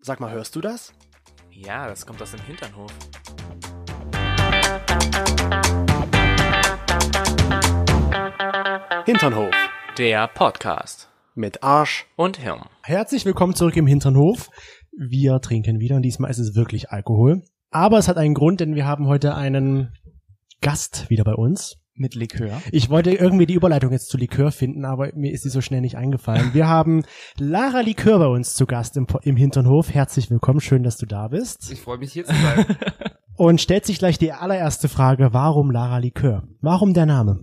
Sag mal, hörst du das? Ja, das kommt aus dem Hinternhof. Hinternhof Der Podcast. mit Arsch. Und Hirn. Herzlich willkommen zurück im Hinternhof. Wir trinken wieder und diesmal ist es wirklich Alkohol. Aber es hat einen Grund, denn wir haben heute einen Gast wieder bei uns. Mit Likör. Ich wollte irgendwie die Überleitung jetzt zu Likör finden, aber mir ist sie so schnell nicht eingefallen. Wir haben Lara Likör bei uns zu Gast im, im Hinternhof. Herzlich willkommen, schön, dass du da bist. Ich freue mich hier zu sein. Und stellt sich gleich die allererste Frage, warum Lara Likör? Warum der Name?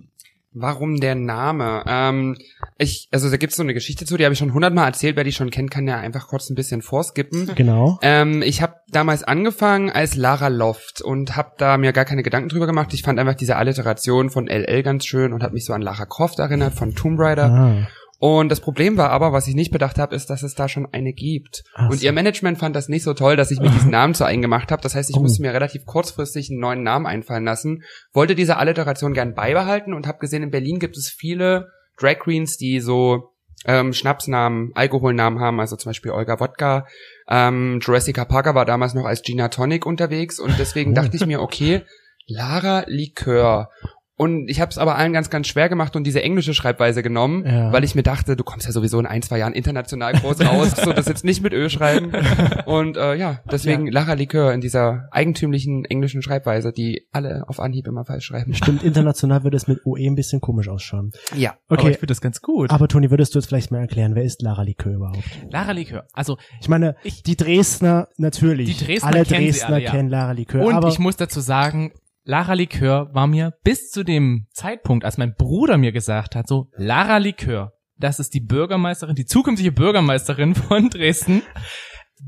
Warum der Name? Ähm, ich, also da gibt's so eine Geschichte zu, die habe ich schon hundertmal erzählt. Wer die schon kennt, kann ja einfach kurz ein bisschen vorskippen. Genau. Ähm, ich habe damals angefangen als Lara Loft und habe da mir gar keine Gedanken drüber gemacht. Ich fand einfach diese Alliteration von LL ganz schön und hat mich so an Lara Croft erinnert von Tomb Raider. Ah. Und das Problem war aber, was ich nicht bedacht habe, ist, dass es da schon eine gibt. Ach und so. ihr Management fand das nicht so toll, dass ich mir diesen Namen zu eigen gemacht habe. Das heißt, ich Oh. musste mir relativ kurzfristig einen neuen Namen einfallen lassen. Wollte diese Alliteration gern beibehalten und habe gesehen, in Berlin gibt es viele Drag Queens, die so ähm, Schnapsnamen, Alkoholnamen haben, also zum Beispiel Olga Wodka. Ähm, Jurassica Parker war damals noch als Gina Tonic unterwegs und deswegen Oh. dachte ich mir, okay, Lara Likör. Und ich habe es aber allen ganz, ganz schwer gemacht und diese englische Schreibweise genommen, Ja. weil ich mir dachte, du kommst ja sowieso in ein, zwei Jahren international groß raus, so das jetzt nicht mit Ö schreiben. Und äh, ja, deswegen Lara Likör in dieser eigentümlichen englischen Schreibweise, die alle auf Anhieb immer falsch schreiben. Stimmt, international würde es mit OE ein bisschen komisch ausschauen. Ja. Aber Okay, ich finde das ganz gut. aber Toni, würdest du jetzt vielleicht mal erklären, wer ist Lara Likör überhaupt? Lara Likör. Also, Ich meine, Ich- die Dresdner natürlich. Die Dresdner alle kennen sie Dresdner alle, ja. kennen Lara Likör. und aber ich muss dazu sagen, Lara Likör war mir bis zu dem Zeitpunkt, als mein Bruder mir gesagt hat, so, Lara Likör, das ist die Bürgermeisterin, die zukünftige Bürgermeisterin von Dresden,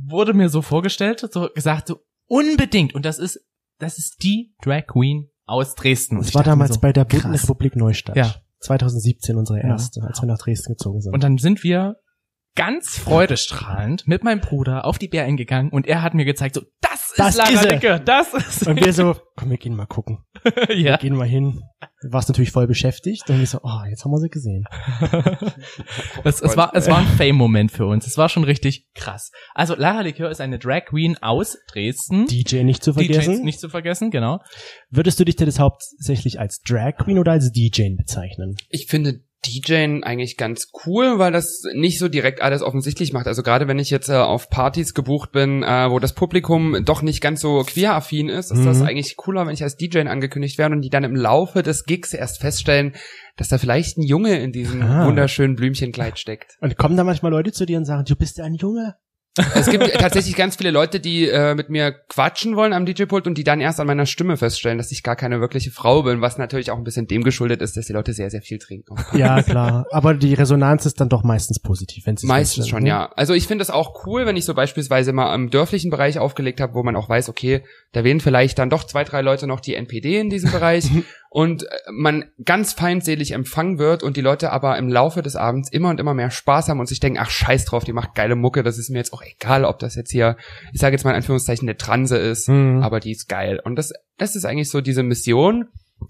wurde mir so vorgestellt, so gesagt, so, unbedingt. Und das ist, das ist die Drag Queen aus Dresden. Das ich war damals so, bei der. Bundesrepublik Neustadt. Ja. 2017 unsere Ja. erste, als wir nach Dresden gezogen sind. Und dann sind wir ganz freudestrahlend mit meinem Bruder auf die BRN gegangen und er hat mir gezeigt, so, das ist Das Lara ist. Likör, das ist Und wir so, komm, wir gehen mal gucken. Wir ja. gehen mal hin. Du warst natürlich voll beschäftigt. Und wir so, oh, jetzt haben wir sie gesehen. Es, es, war, es war ein Fame-Moment für uns. Es war schon richtig krass. Also Lara Likör ist eine Drag Queen aus Dresden. DJ nicht zu vergessen. DJs nicht zu vergessen, genau. Würdest du dich denn das hauptsächlich als Drag Queen oder als DJ bezeichnen? Ich finde DJing eigentlich ganz cool, weil das nicht so direkt alles offensichtlich macht. Also gerade wenn ich jetzt äh, auf Partys gebucht bin, äh, wo das Publikum doch nicht ganz so queer-affin ist, ist das Mhm. eigentlich cooler, wenn ich als DJ angekündigt werde und die dann im Laufe des Gigs erst feststellen, dass da vielleicht ein Junge in diesem Ah. wunderschönen Blümchenkleid steckt. Und kommen da manchmal Leute zu dir und sagen, du bist ja ein Junge? Es gibt tatsächlich ganz viele Leute, die äh, mit mir quatschen wollen am DJ-Pult und die dann erst an meiner Stimme feststellen, dass ich gar keine wirkliche Frau bin, was natürlich auch ein bisschen dem geschuldet ist, dass die Leute sehr, sehr viel trinken. Ja, klar. Aber die Resonanz ist dann doch meistens positiv, wenn sie Meistens schon, ja. Also ich finde es auch cool, wenn ich so beispielsweise mal im dörflichen Bereich aufgelegt habe, wo man auch weiß, okay, da wählen vielleicht dann doch zwei, drei Leute noch die NPD in diesem Bereich und äh, man ganz feindselig empfangen wird und die Leute aber im Laufe des Abends immer und immer mehr Spaß haben und sich denken, ach scheiß drauf, die macht geile Mucke, das ist mir jetzt auch egal, ob das jetzt hier, ich sage jetzt mal in Anführungszeichen, eine Transe ist, Mhm. aber die ist geil. Und das, das ist eigentlich so diese Mission,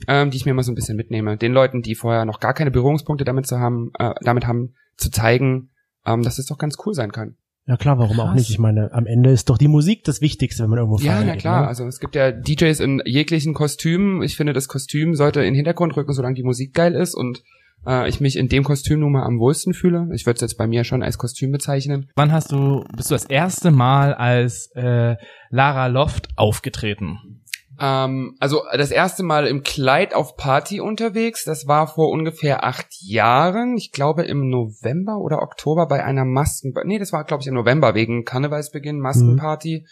ähm, die ich mir immer so ein bisschen mitnehme. Den Leuten, die vorher noch gar keine Berührungspunkte damit zu haben, äh, damit haben, zu zeigen, ähm, dass es doch ganz cool sein kann. Ja klar, warum auch Krass. nicht? Ich meine, am Ende ist doch die Musik das Wichtigste, wenn man irgendwo Ja, feiern na geht, klar. Ne? Also es gibt ja DJs in jeglichen Kostümen. Ich finde, das Kostüm sollte in den Hintergrund rücken, solange die Musik geil ist und äh, ich mich in dem Kostüm nun mal am wohlsten fühle. Ich würde es jetzt bei mir schon als Kostüm bezeichnen. Wann hast du, bist du das erste Mal als äh, Lara Loft aufgetreten? Ähm, also das erste Mal im Kleid auf Party unterwegs, das war vor ungefähr acht Jahren. Ich glaube im November oder Oktober bei einer Masken... Nee, das war glaube ich im November wegen Karnevalsbeginn, Maskenparty.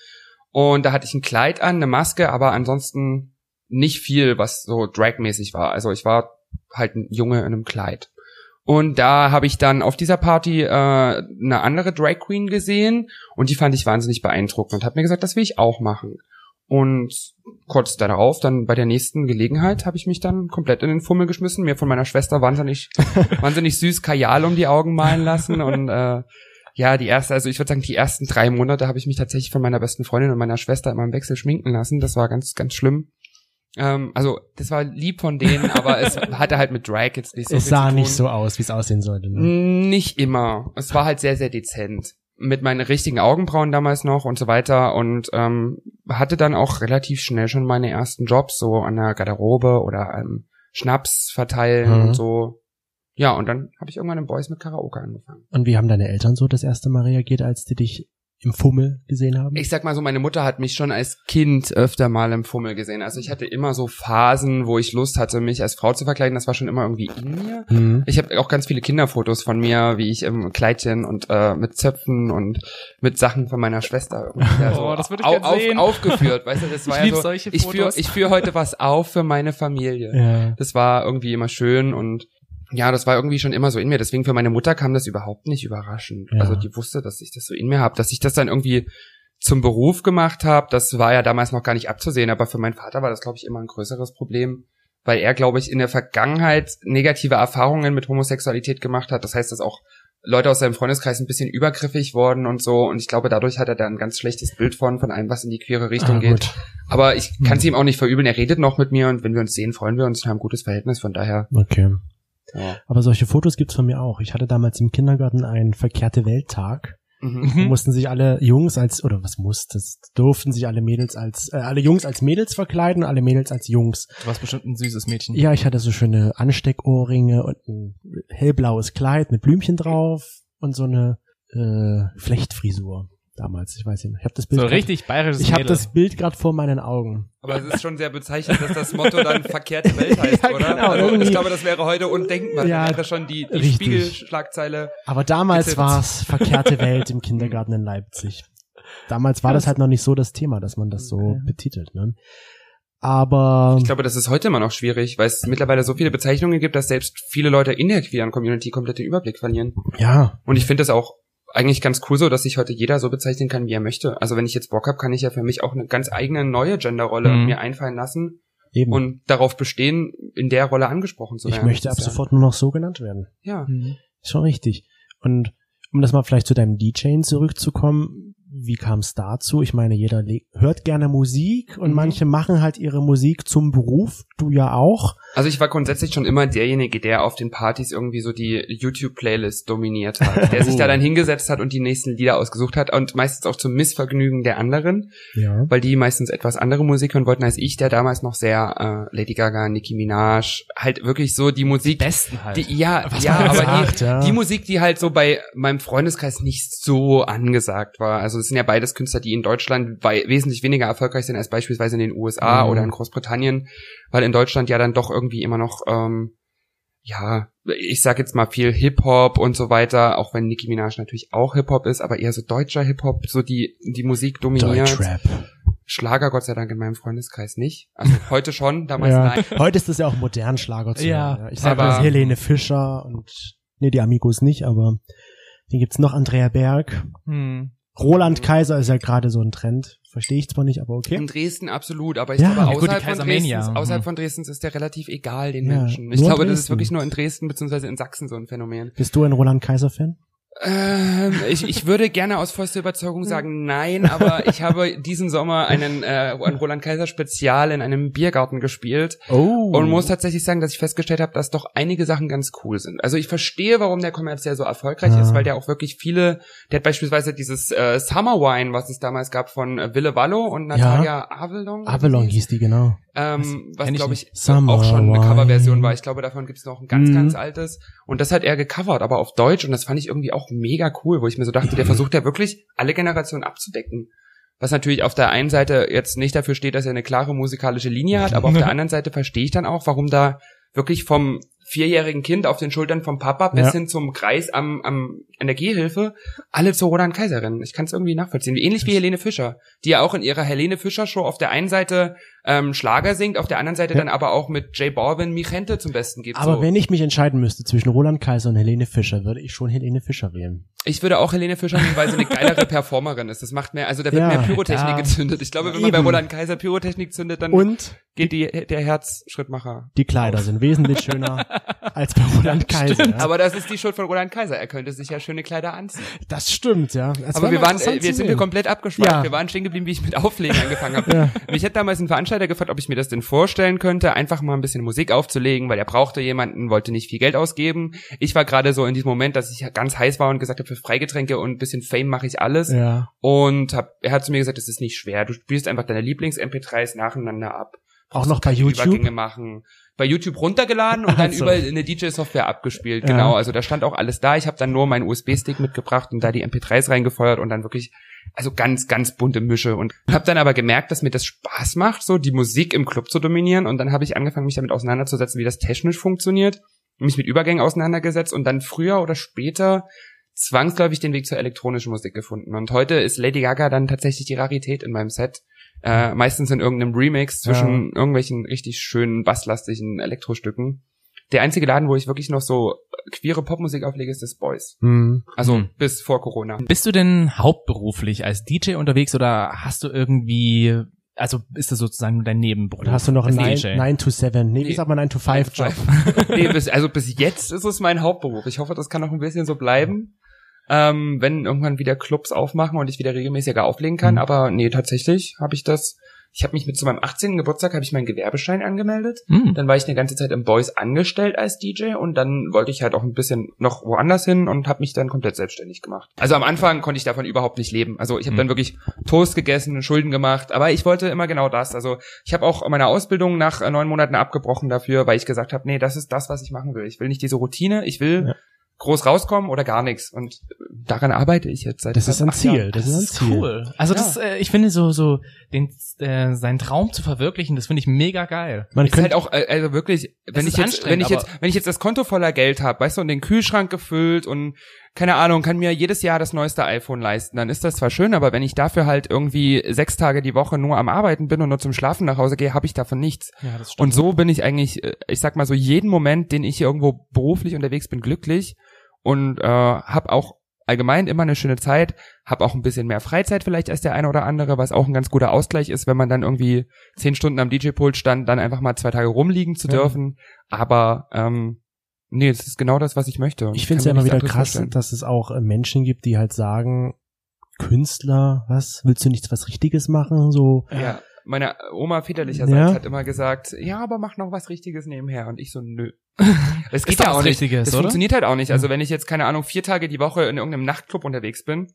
Und da hatte ich ein Kleid an, eine Maske, aber ansonsten nicht viel, was so dragmäßig war. Also ich war halt ein Junge in einem Kleid. Und da habe ich dann auf dieser Party äh, eine andere Drag Queen gesehen und die fand ich wahnsinnig beeindruckend und habe mir gesagt, das will ich auch machen. Und kurz darauf, dann bei der nächsten Gelegenheit, habe ich mich dann komplett in den Fummel geschmissen, mir von meiner Schwester wahnsinnig, wahnsinnig süß Kajal um die Augen malen lassen und äh, ja, die erste, also ich würde sagen, die ersten drei Monate habe ich mich tatsächlich von meiner besten Freundin und meiner Schwester immer im Wechsel schminken lassen. Das war ganz, ganz schlimm. Ähm, also, das war lieb von denen, aber es hatte halt mit Drag jetzt nicht so es viel sah zu nicht tun. so aus, wie es aussehen sollte. Ne? Nicht immer. Es war halt sehr, sehr dezent. Mit meinen richtigen Augenbrauen damals noch und so weiter und ähm, hatte dann auch relativ schnell schon meine ersten Jobs so an der Garderobe oder ähm, Schnaps verteilen Mhm. und so. Ja, und dann habe ich irgendwann im Boys mit Karaoke angefangen. Und wie haben deine Eltern so das erste Mal reagiert, als die dich im Fummel gesehen haben? Ich sag mal so, meine Mutter hat mich schon als Kind öfter mal im Fummel gesehen. Also ich hatte immer so Phasen, wo ich Lust hatte, mich als Frau zu verkleiden. Das war schon immer irgendwie in mir. Mhm. Ich habe auch ganz viele Kinderfotos von mir, wie ich im Kleidchen und äh, mit Zöpfen und mit Sachen von meiner Schwester irgendwie da Oh, das würde ich au- auf, sehen. aufgeführt. Weißt du, das war Ich ja so, solche ich führe Fotos. ich führ heute was auf für meine Familie. Ja. Das war irgendwie immer schön und ja, das war irgendwie schon immer so in mir. Deswegen für meine Mutter kam das überhaupt nicht überraschend. Ja. Also die wusste, dass ich das so in mir habe, dass ich das dann irgendwie zum Beruf gemacht habe. Das war ja damals noch gar nicht abzusehen, aber für meinen Vater war das, glaube ich, immer ein größeres Problem, weil er, glaube ich, in der Vergangenheit negative Erfahrungen mit Homosexualität gemacht hat. Das heißt, dass auch Leute aus seinem Freundeskreis ein bisschen übergriffig wurden und so. Und ich glaube, dadurch hat er da ein ganz schlechtes Bild von, von allem, was in die queere Richtung Ah, geht. gut. Aber ich kann es Hm. ihm auch nicht verübeln. Er redet noch mit mir und wenn wir uns sehen, freuen wir uns und haben ein gutes Verhältnis. Von daher, Okay. Ja. Aber solche Fotos gibt's von mir auch. Ich hatte damals im Kindergarten einen verkehrte Welttag. Mhm. Da mussten sich alle Jungs als, oder was musstest, durften sich alle Mädels als, äh, alle Jungs als Mädels verkleiden, alle Mädels als Jungs. Du warst bestimmt ein süßes Mädchen. Ja, ich hatte so schöne Ansteckohrringe und ein hellblaues Kleid mit Blümchen drauf und so eine äh, Flechtfrisur damals. Ich weiß nicht. Ich habe das Bild. So grad- richtig bayerisches Ich habe das Bild gerade vor meinen Augen. Aber es ist schon sehr bezeichnend, dass das Motto dann verkehrte Welt heißt, Ja, oder? genau, also, ich glaube, das wäre heute undenkbar. Ja, Ja, wäre schon die, die. Spiegelschlagzeile. Aber damals Bitte. war's verkehrte Welt im Kindergarten in Leipzig. Damals war das halt noch nicht so das Thema, dass man das so Okay. betitelt. Ne? Aber Ich glaube, das ist heute immer noch schwierig, weil es mittlerweile so viele Bezeichnungen gibt, dass selbst viele Leute in der queeren Community komplett den Überblick verlieren. ja, Und ich finde das auch eigentlich ganz cool so, dass sich heute jeder so bezeichnen kann, wie er möchte. Also wenn ich jetzt Bock habe, kann ich ja für mich auch eine ganz eigene neue Genderrolle Mhm. mir einfallen lassen eben. und darauf bestehen, in der Rolle angesprochen zu ich werden. möchte Das ab sofort nur noch so genannt werden. Ja. Mhm. Ist schon richtig. Und um das mal vielleicht zu deinem DJing zurückzukommen, wie kam es dazu? Ich meine, jeder hört gerne Musik und Mhm. manche machen halt ihre Musik zum Beruf. Du ja auch. Also ich war grundsätzlich schon immer derjenige, der auf den Partys irgendwie so die YouTube-Playlist dominiert hat, der sich da dann hingesetzt hat und die nächsten Lieder ausgesucht hat und meistens auch zum Missvergnügen der anderen, Ja. weil die meistens etwas andere Musik hören wollten als ich, der damals noch sehr äh, Lady Gaga, Nicki Minaj, halt wirklich so die Musik, Besten halt. die, ja, Was ja, aber sagt, die, ja. die Musik, die halt so bei meinem Freundeskreis nicht so angesagt war. Also es sind ja beides Künstler, die in Deutschland wei- wesentlich weniger erfolgreich sind als beispielsweise in den USA Mhm. oder in Großbritannien, weil in Deutschland ja dann doch irgendwie immer noch, ähm, ja, ich sag jetzt mal viel Hip-Hop und so weiter, auch wenn Nicki Minaj natürlich auch Hip-Hop ist, aber eher so deutscher Hip-Hop, so die, die Musik dominiert. Deutschrap. Schlager Gott sei Dank in meinem Freundeskreis nicht. Also heute schon, damals Ja. nein. Heute ist das ja auch modern Schlager zu Ja, hören. Ich sage das Helene Fischer und nee, die Amigos nicht, aber den gibt's noch Andrea Berg. Hm. Roland Kaiser ist ja gerade so ein Trend. Verstehe ich zwar nicht, aber okay. In Dresden absolut, aber ich Ja. glaube, Ja, gut, außerhalb, von. Dresdens, außerhalb von Dresdens ist der relativ egal den Ja, Menschen. Ich glaube, das ist Dresden. wirklich nur in Dresden beziehungsweise in Sachsen so ein Phänomen. Bist du ein Roland Kaiser Fan? Ähm, ich, ich würde gerne aus vollster Überzeugung sagen nein, aber ich habe diesen Sommer einen äh, ein Roland Kaiser Spezial in einem Biergarten gespielt Oh. und muss tatsächlich sagen, dass ich festgestellt habe, dass doch einige Sachen ganz cool sind. Also ich verstehe, warum der kommerziell so erfolgreich Ja. ist, weil der auch wirklich viele, der hat beispielsweise dieses äh, Summer Wine, was es damals gab von äh, Ville Vallo und Natalia Avalon. Avalon hieß die, genau. ähm, was glaube ich. Summer auch schon eine. Coverversion war. Ich glaube, davon gibt es noch ein ganz, Mhm. ganz altes. Und das hat er gecovert, aber auf Deutsch. Und das fand ich irgendwie auch mega cool, wo ich mir so dachte, der versucht ja wirklich alle Generationen abzudecken. Was natürlich auf der einen Seite jetzt nicht dafür steht, dass er eine klare musikalische Linie hat, aber auf der anderen Seite verstehe ich dann auch, warum da wirklich vom vierjährigen Kind auf den Schultern vom Papa bis Ja. hin zum Kreis am, am an der Gehhilfe alle zu Roland Kaiser rennen. Ich kann es irgendwie nachvollziehen. Ähnlich wie Helene Fischer, die ja auch in ihrer Helene Fischer Show auf der einen Seite ähm, Schlager singt, auf der anderen Seite Ja. dann aber auch mit Jay Balvin Michente zum Besten gibt. Aber so. wenn ich mich entscheiden müsste zwischen Roland Kaiser und Helene Fischer, würde ich schon Helene Fischer wählen. Ich würde auch Helene Fischer nehmen, weil sie eine geilere Performerin ist. Das macht mehr, also da wird Ja, mehr Pyrotechnik ja. gezündet. Ich glaube, wenn man bei. Roland Kaiser Pyrotechnik zündet, dann Und geht die, der Herzschrittmacher. die Kleider sind wesentlich schöner als bei Roland Kaiser. Ja. Aber das ist die Schuld von Roland Kaiser. Er könnte sich ja schöne Kleider anziehen. Das stimmt, ja. Das Aber war wir waren, äh, jetzt sind wir komplett abgeschweift. Wir waren stehen geblieben, wie ich mit Auflegen angefangen habe. Mich hat damals ein Veranstalter gefragt, ob ich mir das denn vorstellen könnte, einfach mal ein bisschen Musik aufzulegen, weil er brauchte jemanden, wollte nicht viel Geld ausgeben. Ich war gerade so in diesem Moment, dass ich ganz heiß war und gesagt habe, für Freigetränke und ein bisschen Fame mache ich alles. Ja. Und hab, er hat zu mir gesagt, es ist nicht schwer. Du spielst einfach deine Lieblings-MP3s nacheinander ab. Auch noch bei YouTube. Übergänge machen. Bei YouTube runtergeladen und dann Ach so. über eine DJ-Software abgespielt. Ja. Genau, also da stand auch alles da. Ich habe dann nur meinen USB-Stick mitgebracht und da die MP3s reingefeuert und dann wirklich, also ganz, ganz bunte Mische. Und habe dann aber gemerkt, dass mir das Spaß macht, so die Musik im Club zu dominieren. Und dann habe ich angefangen, mich damit auseinanderzusetzen, wie das technisch funktioniert. Mich mit Übergängen auseinandergesetzt und dann früher oder später zwangsläufig den Weg zur elektronischen Musik gefunden. Und heute ist Lady Gaga dann tatsächlich die Rarität in meinem Set. Äh, meistens in irgendeinem Remix zwischen irgendwelchen richtig schönen, basslastigen Elektrostücken. Der einzige Laden, wo ich wirklich noch so queere Popmusik auflege, ist das Boys. Hm. Also Hm. bis vor Corona. Bist du denn hauptberuflich als DJ unterwegs oder hast du irgendwie, also ist das sozusagen nur dein Nebenberuf? Oder hast du noch einen als 9, DJ? 9 to 7? Nee, Nee. sagt man 9 to 5 Job? nee, bis, also bis jetzt ist es mein Hauptberuf. Ich hoffe, das kann noch ein bisschen so bleiben. Ähm, wenn irgendwann wieder Clubs aufmachen und ich wieder regelmäßiger auflegen kann. Mhm. Aber nee, tatsächlich habe ich das. Ich habe mich mit zu meinem 18. Geburtstag habe ich meinen Gewerbeschein angemeldet. Hm. Dann war ich eine ganze Zeit im Boys angestellt als DJ und dann wollte ich halt auch ein bisschen noch woanders hin und habe mich dann komplett selbstständig gemacht. Also am Anfang konnte ich davon überhaupt nicht leben. Also ich habe Mhm. dann wirklich Toast gegessen, Schulden gemacht, aber ich wollte immer genau das. Also ich habe auch meine Ausbildung nach äh, neun Monaten abgebrochen dafür, weil ich gesagt habe, nee, das ist das, was ich machen will. Ich will nicht diese Routine, ich will Ja. Groß rauskommen oder gar nichts. Und daran arbeite ich jetzt seit Das ist ein. Ziel. Das, Das ist ist ein Ziel. cool. Also Ja. das, äh, ich finde so so den äh, seinen Traum zu verwirklichen, das finde ich mega geil. Man ist halt auch, äh, also wirklich, wenn ich jetzt, wenn ich jetzt, wenn ich jetzt das Konto voller Geld habe, weißt du, und den Kühlschrank gefüllt und keine Ahnung, kann mir jedes Jahr das neueste iPhone leisten, dann ist das zwar schön, aber wenn ich dafür halt irgendwie sechs Tage die Woche nur am Arbeiten bin und nur zum Schlafen nach Hause gehe, habe ich davon nichts. Ja, das Und so bin ich eigentlich, äh, ich sag mal so, jeden Moment, den ich hier irgendwo beruflich unterwegs bin, glücklich und äh, habe auch allgemein immer eine schöne Zeit, habe auch ein bisschen mehr Freizeit vielleicht als der eine oder andere, was auch ein ganz guter Ausgleich ist, wenn man dann irgendwie zehn Stunden am DJ-Pult stand, dann einfach mal zwei Tage rumliegen zu Ja. dürfen. Aber ähm, nee, es ist genau das, was ich möchte. Ich finde es ja immer wieder nichts krass, vorstellen. dass es auch äh, Menschen gibt, die halt sagen, Künstler, was, willst du nicht was Richtiges machen? So, Ja, meine Oma väterlicherseits Ja. hat immer gesagt, ja, aber mach noch was Richtiges nebenher. Und ich so, nö. Es Ist doch was Richtiges, Das oder? funktioniert halt auch nicht. Also wenn ich jetzt, keine Ahnung, vier Tage die Woche in irgendeinem Nachtclub unterwegs bin,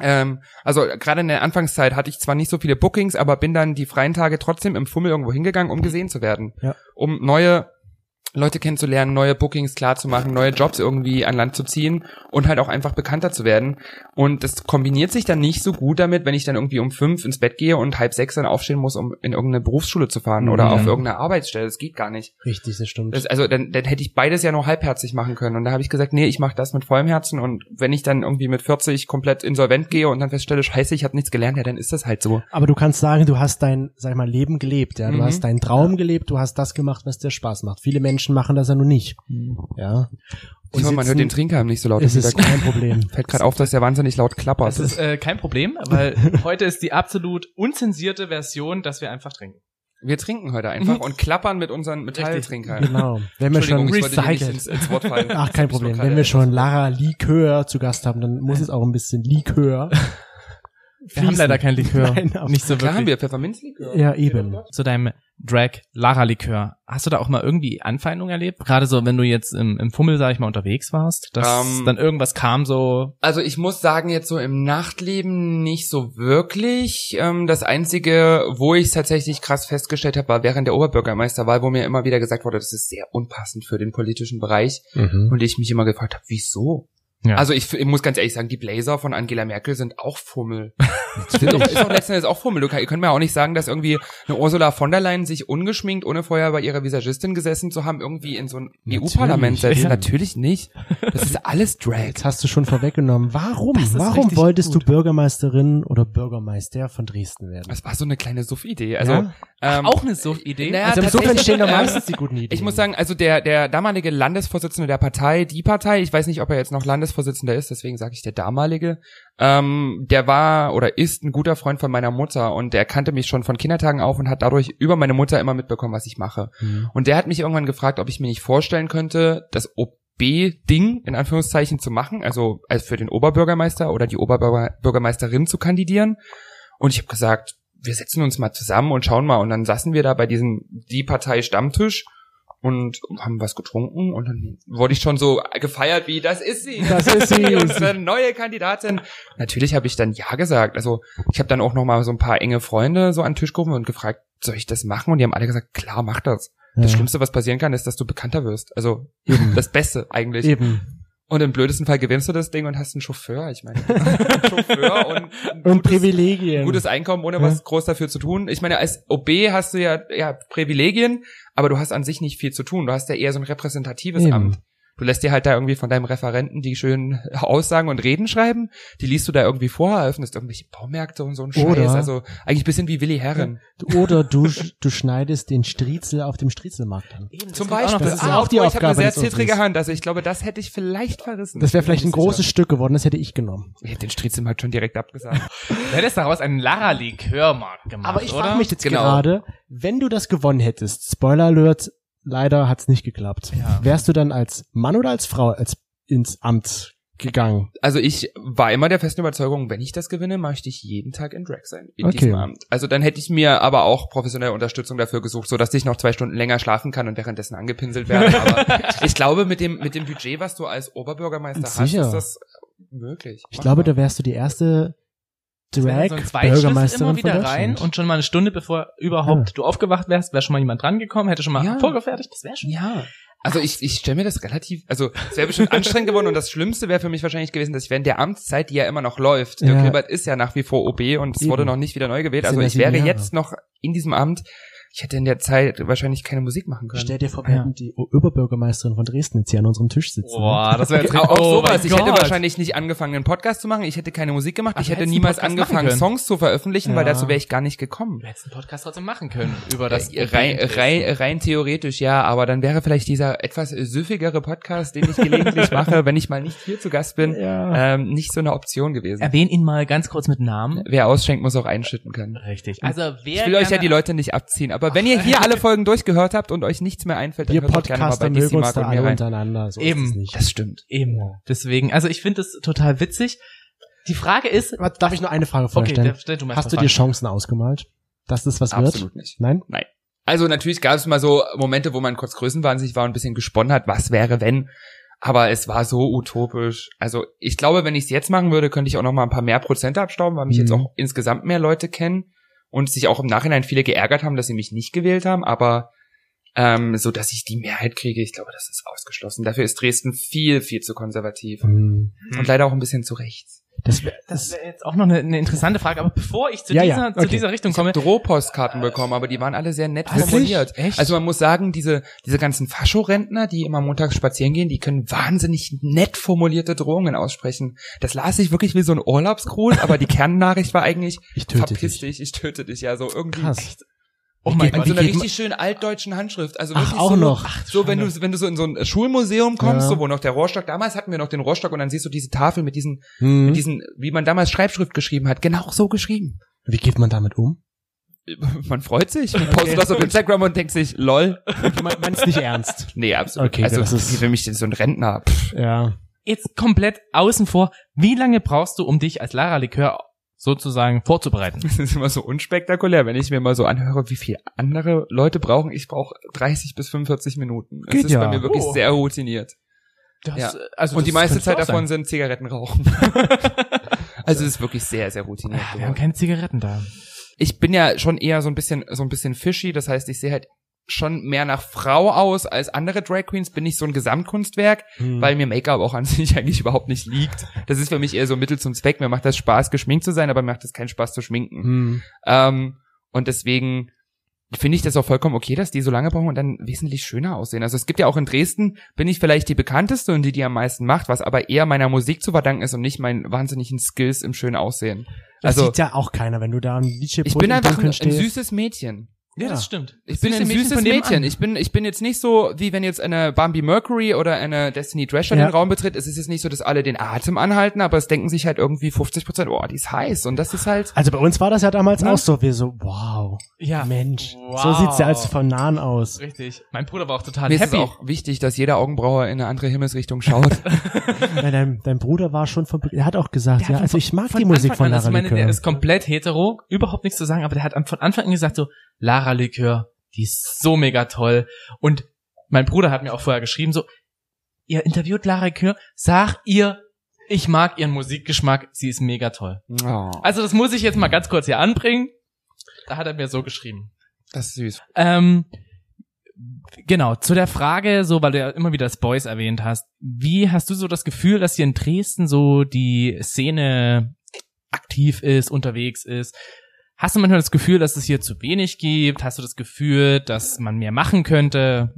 ähm, also gerade in der Anfangszeit hatte ich zwar nicht so viele Bookings, aber bin dann die freien Tage trotzdem im Fummel irgendwo hingegangen, um gesehen zu werden. Ja. Um neue Leute kennenzulernen, neue Bookings klar zu machen, neue Jobs irgendwie an Land zu ziehen und halt auch einfach bekannter zu werden. Und das kombiniert sich dann nicht so gut damit, wenn ich dann irgendwie um fünf ins Bett gehe und halb sechs dann aufstehen muss, um in irgendeine Berufsschule zu fahren oder Mhm. auf irgendeine Arbeitsstelle. Das geht gar nicht. richtig, das stimmt. Das, also dann, dann hätte ich beides ja nur halbherzig machen können. Und da habe ich gesagt, nee, ich mache das mit vollem Herzen. Und wenn ich dann irgendwie mit 40 komplett insolvent gehe und dann feststelle, scheiße, ich habe nichts gelernt, ja, dann ist das halt so. Aber du kannst sagen, du hast dein, sag ich mal, Leben gelebt, ja. Du Mhm. hast deinen Traum gelebt, du hast das gemacht, was dir Spaß macht. Viele Menschen machen das ja nun nicht. Ja. Ich hoffe, man hört den Trinker nicht so laut Es ist kein Problem. Fällt gerade auf, dass der wahnsinnig laut klappert. Das ist äh, kein Problem, weil heute ist die absolut unzensierte Version, dass wir einfach trinken. wir trinken heute einfach und klappern mit unseren Metalltrinkern. Genau. Wenn wir schon, recycelt. ins, ins Wort fallen. ach, kein Problem. Wenn wir schon Lara Likör zu Gast haben, dann muss es auch ein bisschen Likör. Wir haben leider kein Likör. Nein, nicht so Klar haben wirklich. wir Pfefferminzlikör. Ja, eben. Zu deinem Drag Lara Likör. Hast du da auch mal irgendwie Anfeindungen erlebt? Gerade so, wenn du jetzt im, im Fummel, sag ich mal, unterwegs warst, dass Ähm, dann irgendwas kam so, Also ich muss sagen, jetzt so im Nachtleben nicht so wirklich. Ähm, das Einzige, wo ich es tatsächlich krass festgestellt habe, war während der Oberbürgermeisterwahl, wo mir immer wieder gesagt wurde, das ist sehr unpassend für den politischen Bereich. Mhm. Und ich mich immer gefragt habe, wieso? Ja. Also ich, ich muss ganz ehrlich sagen, die Blazer von Angela Merkel sind auch Fummel. sind doch, ist doch letzten Endes auch Fummel. Du kann- ihr könnt mir auch nicht sagen, dass irgendwie eine Ursula von der Leyen sich ungeschminkt, ohne vorher bei ihrer Visagistin gesessen zu haben, irgendwie in so ein EU-Parlament setzt. ja. Natürlich nicht. Das ist alles Drag. Jetzt hast du schon vorweggenommen. Warum? Das Warum wolltest gut. du Bürgermeisterin oder Bürgermeister von Dresden werden? Das war so eine kleine Suff-Idee. Also, Ja? ähm, auch eine Sucht-Idee. naja, Also insofern stehen da meistens die guten Ideen. Ich muss sagen, also der, der damalige Landesvorsitzende der Partei, die Partei, ich weiß nicht, ob er jetzt noch Landesvorsitzender ist, deswegen sage ich der damalige, ähm, der war oder ist ein guter Freund von meiner Mutter und der kannte mich schon von Kindertagen auf und hat dadurch über meine Mutter immer mitbekommen, was ich mache. Mhm. Und der hat mich irgendwann gefragt, ob ich mir nicht vorstellen könnte, das OB-Ding in Anführungszeichen zu machen, also als für den Oberbürgermeister oder die Oberbürgermeisterin zu kandidieren. Und ich habe gesagt, wir setzen uns mal zusammen und schauen mal. Und dann saßen wir da bei diesem die Partei Stammtisch und haben was getrunken und dann wurde ich schon so gefeiert wie das ist sie. Das ist sie. unsere neue Kandidatin. Natürlich habe ich dann ja gesagt. Also ich habe dann auch noch mal so ein paar enge Freunde so an den Tisch gerufen und gefragt soll ich das machen? Und die haben alle gesagt klar mach das. Das Ja. Schlimmste was passieren kann ist dass du bekannter wirst. Also das Beste eigentlich. Eben. Und im blödesten Fall gewinnst du das Ding und hast einen Chauffeur ich meine Chauffeur und ein Und gutes- Privilegien. gutes Einkommen, ohne Ja. was groß dafür zu tun. Ich meine, als OB hast du ja, ja Privilegien, aber du hast an sich nicht viel zu tun. Du hast ja eher so ein repräsentatives Eben. Amt. Du lässt dir halt da irgendwie von deinem Referenten die schönen Aussagen und Reden schreiben, die liest du da irgendwie vor, eröffnest irgendwelche Baumärkte und so ein Scheiß. Oder- Also eigentlich ein bisschen wie Willi Herren. Oder du, du schneidest den Striezel auf dem Striezelmarkt an. Zum auch noch Beispiel. Das ist Ah, auch die obwohl, ich habe Aufgabe eine sehr zittrige Hand, also ich glaube, das hätte ich vielleicht verrissen. Das wäre vielleicht ein großes nicht Stück geworden, das hätte ich genommen. sicher. Ich hätte den Striezelmarkt schon direkt abgesagt. Du hättest daraus einen Lara-Likörmarkt gemacht, Aber ich frage mich jetzt Genau. gerade, wenn du das gewonnen hättest, Spoiler Alert, leider hat's nicht geklappt. Ja. Wärst du dann als Mann oder als Frau als ins Amt gegangen? Also ich war immer der festen Überzeugung, wenn ich das gewinne, möchte ich jeden Tag in Drag sein, in Okay. diesem Amt. Also dann hätte ich mir aber auch professionelle Unterstützung dafür gesucht, so dass ich noch zwei Stunden länger schlafen kann und währenddessen angepinselt werde. Aber ich glaube, mit dem, mit dem Budget, was du als Oberbürgermeister Sicher. hast, ist das möglich. Ich glaube, da wärst du die erste Drag so ein Zweitschiff Bürgermeisterin immer wieder von rein und schon mal eine Stunde bevor überhaupt du aufgewacht wärst, wäre schon mal jemand dran gekommen, hätte schon mal Ja. vorgefertigt, das wäre schon. Ja. Also ich, ich stelle mir das relativ, also es wäre bestimmt anstrengend geworden und das Schlimmste wäre für mich wahrscheinlich gewesen, dass ich während der Amtszeit, die ja immer noch läuft, Ja. Dirk Hilbert ist ja nach wie vor OB und es Eben. wurde noch nicht wieder neu gewählt, also ja ich wäre jetzt noch in diesem Amt, ich hätte in der Zeit wahrscheinlich keine Musik machen können. Stell dir vor, wir hätten die Oberbürgermeisterin von Dresden jetzt hier an unserem Tisch sitzen. Boah, das wäre jetzt Auch, auch oh sowas. Ich hätte wahrscheinlich nicht angefangen, einen Podcast zu machen. Ich hätte keine Musik gemacht. Ach, ich du hätte niemals angefangen. Songs zu veröffentlichen, weil Ja. dazu wäre ich gar nicht gekommen. Du hättest einen Podcast trotzdem machen können über das Äh, rein, rein, rein theoretisch ja, aber dann wäre vielleicht dieser etwas süffigere Podcast, den ich gelegentlich mache, wenn ich mal nicht hier zu Gast bin, Ja. ähm, nicht so eine Option gewesen. Erwähn ihn mal ganz kurz mit Namen. Wer ausschenkt, muss auch einschütten können. Richtig. Also wer Ich will euch ja die Leute nicht abziehen, aber wenn ihr hier alle Folgen durchgehört habt und euch nichts mehr einfällt, dann Wir hört gerne mal bei DC uns Mark da und mir alle rein. untereinander. So Eben. Ist es nicht. Das stimmt. Eben. Deswegen, also ich finde es total witzig. Die Frage ist, Darf ich noch eine Frage okay, vorstellen? der, stell du Hast du dir Chancen ausgemalt, dass das was wird? Absolut nicht. Nein? Nein. Also natürlich gab es mal so Momente, wo man kurz größenwahnsinnig war und ein bisschen gesponnen hat, was wäre, wenn. Aber es war so utopisch. Also ich glaube, wenn ich es jetzt machen würde, könnte ich auch noch mal ein paar mehr Prozente abstauben, weil mich Mhm. jetzt auch insgesamt mehr Leute kennen und sich auch im Nachhinein viele geärgert haben, dass sie mich nicht gewählt haben. Aber ähm, so, dass ich die Mehrheit kriege, ich glaube, das ist ausgeschlossen. Dafür ist Dresden viel, viel zu konservativ Hm. und leider auch ein bisschen zu rechts. Das, wär, Das wäre jetzt auch noch eine, eine interessante Frage, aber bevor ich zu Ja, ja, dieser, zu okay. dieser Richtung Ich habe komme, Drohpostkarten bekommen, aber die waren alle sehr nett formuliert. Echt? Also man muss sagen, diese, diese ganzen Faschorentner, die immer montags spazieren gehen, die können wahnsinnig nett formulierte Drohungen aussprechen. Das las ich wirklich wie so ein Urlaubsgruß, aber die Kernnachricht war eigentlich, Ich töte verpiss dich. dich, ich töte dich. Ja, so irgendwie. krass. Oh Wie mein In Gott, so einer Wie richtig schön altdeutschen Handschrift. Also Ach, wirklich auch so, noch. so wenn du, wenn du so in so ein Schulmuseum kommst, Ja. so wo noch der Rohrstock, damals hatten wir noch den Rohrstock und dann siehst du diese Tafel mit diesen, Hm. mit diesen, wie man damals Schreibschrift geschrieben hat, genau so geschrieben. Wie geht man damit um? Man freut sich, man postet das auf Instagram und denkt sich, lol. Du mein- meinst nicht ernst. Nee, absolut. Okay, also das ist- für mich so ein Rentner. Pff. Ja. jetzt komplett außen vor, wie lange brauchst du, um dich als Lara Likör sozusagen vorzubereiten? Das ist immer so unspektakulär, wenn ich mir mal so anhöre, wie viel andere Leute brauchen. Ich brauche 30 bis 45 Minuten. Das Geht ist ja. bei mir wirklich Oh. sehr routiniert. Das, Ja. also Und die meiste Zeit auch sein. davon sind Zigaretten rauchen. also es ist wirklich sehr, sehr routiniert. Wir haben keine Zigaretten da. Ich bin ja schon eher so ein bisschen, so ein bisschen fishy. Das heißt, ich sehe halt schon mehr nach Frau aus als andere Drag Queens. Bin ich so ein Gesamtkunstwerk. Hm. weil mir Make-up auch an sich eigentlich überhaupt nicht liegt. Das ist für mich eher so Mittel zum Zweck. Mir macht das Spaß, geschminkt zu sein, aber mir macht es keinen Spaß zu schminken. Hm. Ähm, und deswegen finde ich das auch vollkommen okay, dass die so lange brauchen und dann wesentlich schöner aussehen. Also es gibt ja auch in Dresden, bin ich vielleicht die bekannteste und die, die am meisten macht, was aber eher meiner Musik zu verdanken ist und nicht meinen wahnsinnigen Skills im schönen Aussehen. Das Also sieht ja auch keiner, wenn du da ein DJ ich bin einfach ein, ein süßes Mädchen. Ja, das stimmt. Ich bin Süße ein süßes Mädchen. nebenan. Ich bin, ich bin jetzt nicht so, wie wenn jetzt eine Bambi Mercury oder eine Destiny Drescher Ja. den Raum betritt. Es ist jetzt nicht so, dass alle den Atem anhalten, aber es denken sich halt irgendwie 50 Prozent, oh, die ist heiß. Und das ist halt, Also bei uns war das ja damals Ja. auch so, wir so, wow. Ja. Mensch. Wow. So sieht's ja als von nahen aus. Richtig. Mein Bruder war auch total Mir ist es happy. auch wichtig, dass jeder Augenbraue in eine andere Himmelsrichtung schaut. Nein, dein, dein Bruder war schon von, er hat auch gesagt, ja, also ich mag die Musik Anfang von an, also Lara ich meine, Der ist komplett hetero, überhaupt nichts zu sagen, aber der hat von Anfang an gesagt so, Lara Likör, die ist so mega toll. Und mein Bruder hat mir auch vorher geschrieben so, ihr interviewt Lara Likör, sag ihr, ich mag ihren Musikgeschmack, sie ist mega toll. oh, Also das muss ich jetzt mal ganz kurz hier anbringen. Da hat er mir so geschrieben. das ist süß. Ähm, genau, zu der Frage, so, weil du ja immer wieder das Boys erwähnt hast, wie hast du so das Gefühl, dass hier in Dresden so die Szene aktiv ist, unterwegs ist? Hast du manchmal das Gefühl, dass es hier zu wenig gibt? Hast du das Gefühl, dass man mehr machen könnte?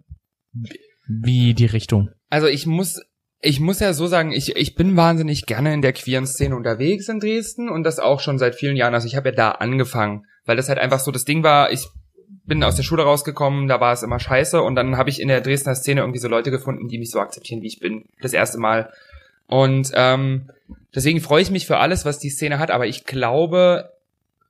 Wie die Richtung? Also ich muss, ich muss ja so sagen, ich, ich bin wahnsinnig gerne in der queeren Szene unterwegs in Dresden und das auch schon seit vielen Jahren. Also ich habe ja da angefangen, weil das halt einfach so das Ding war, ich bin aus der Schule rausgekommen, da war es immer scheiße und dann habe ich in der Dresdner Szene irgendwie so Leute gefunden, die mich so akzeptieren, wie ich bin, das erste Mal. Und ähm, deswegen freue ich mich für alles, was die Szene hat, aber ich glaube,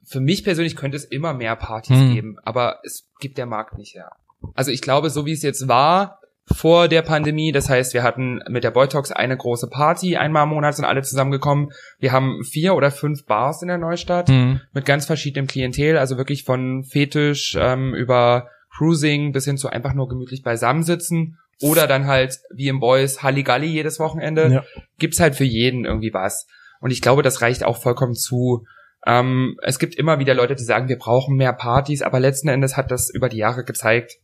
für mich persönlich könnte es immer mehr Partys Hm. geben, aber es gibt der Markt nicht her. Also ich glaube, so wie es jetzt war vor der Pandemie, das heißt, wir hatten mit der Boytox eine große Party, einmal im Monat sind alle zusammengekommen. Wir haben vier oder fünf Bars in der Neustadt Hm. mit ganz verschiedenem Klientel, also wirklich von Fetisch ähm, über Cruising bis hin zu einfach nur gemütlich beisammensitzen oder dann halt wie im Boys Halligalli jedes Wochenende. Ja. Gibt's halt für jeden irgendwie was. Und ich glaube, das reicht auch vollkommen zu. Ähm, es gibt immer wieder Leute, die sagen, wir brauchen mehr Partys, aber letzten Endes hat das über die Jahre gezeigt,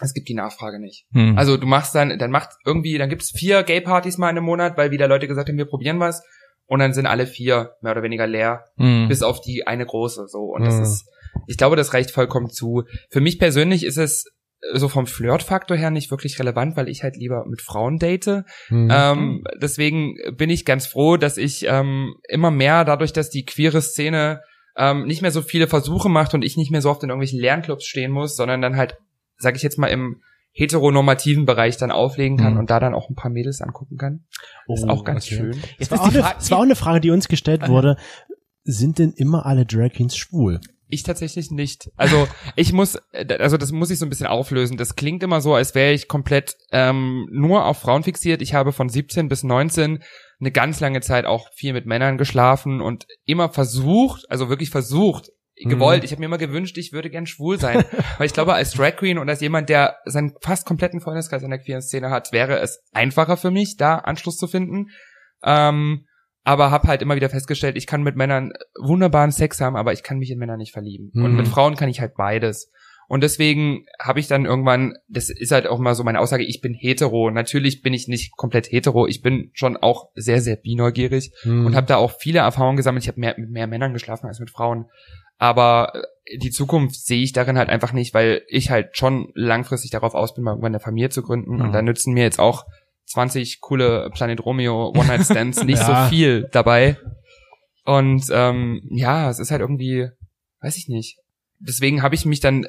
es gibt die Nachfrage nicht. Hm. Also du machst dann, dann macht irgendwie, dann gibt's vier Gay-Partys mal in einem Monat, weil wieder Leute gesagt haben, wir probieren was. Und dann sind alle vier mehr oder weniger leer Hm. bis auf die eine große so und das Mhm. ist ich glaube das reicht vollkommen zu für mich persönlich ist es so vom Flirtfaktor her nicht wirklich relevant weil ich halt lieber mit Frauen date Hm. ähm, deswegen bin ich ganz froh dass ich ähm, immer mehr dadurch dass die queere Szene ähm, nicht mehr so viele Versuche macht und ich nicht mehr so oft in irgendwelchen Lernclubs stehen muss sondern dann halt sag ich jetzt mal im heteronormativen Bereich dann auflegen kann Mhm. und da dann auch ein paar Mädels angucken kann ist Oh, auch ganz okay. schön Das Jetzt war, ist auch die eine, Frage- das war auch eine Frage, die uns gestellt wurde. Sind denn immer alle Drag Queens schwul? Ich tatsächlich nicht. Also ich muss, also das muss ich so ein bisschen auflösen. Das klingt immer so, als wäre ich komplett ähm, nur auf Frauen fixiert. Ich habe von 17 bis 19 eine ganz lange Zeit auch viel mit Männern geschlafen und immer versucht, also wirklich versucht, Mhm. gewollt. Ich habe mir immer gewünscht, ich würde gern schwul sein, weil ich glaube, als Drag Queen und als jemand, der seinen fast kompletten Freundeskreis in der queeren Szene hat, wäre es einfacher für mich, da Anschluss zu finden. Ähm, aber habe halt immer wieder festgestellt, ich kann mit Männern wunderbaren Sex haben, aber ich kann mich in Männer nicht verlieben. Und Mhm. mit Frauen kann ich halt beides. Und deswegen habe ich dann irgendwann, das ist halt auch mal so meine Aussage, ich bin hetero. Natürlich bin ich nicht komplett hetero, ich bin schon auch sehr, sehr bineugierig Hm. und habe da auch viele Erfahrungen gesammelt. Ich habe mehr, mit mehr Männern geschlafen als mit Frauen. Aber äh, die Zukunft sehe ich darin halt einfach nicht, weil ich halt schon langfristig darauf aus bin, mal irgendwann eine Familie zu gründen. Mhm. Und da nützen mir jetzt auch 20 coole Planet Romeo One-Night-Stands nicht Ja. so viel dabei. Und ähm, ja, es ist halt irgendwie, weiß ich nicht. Deswegen habe ich mich dann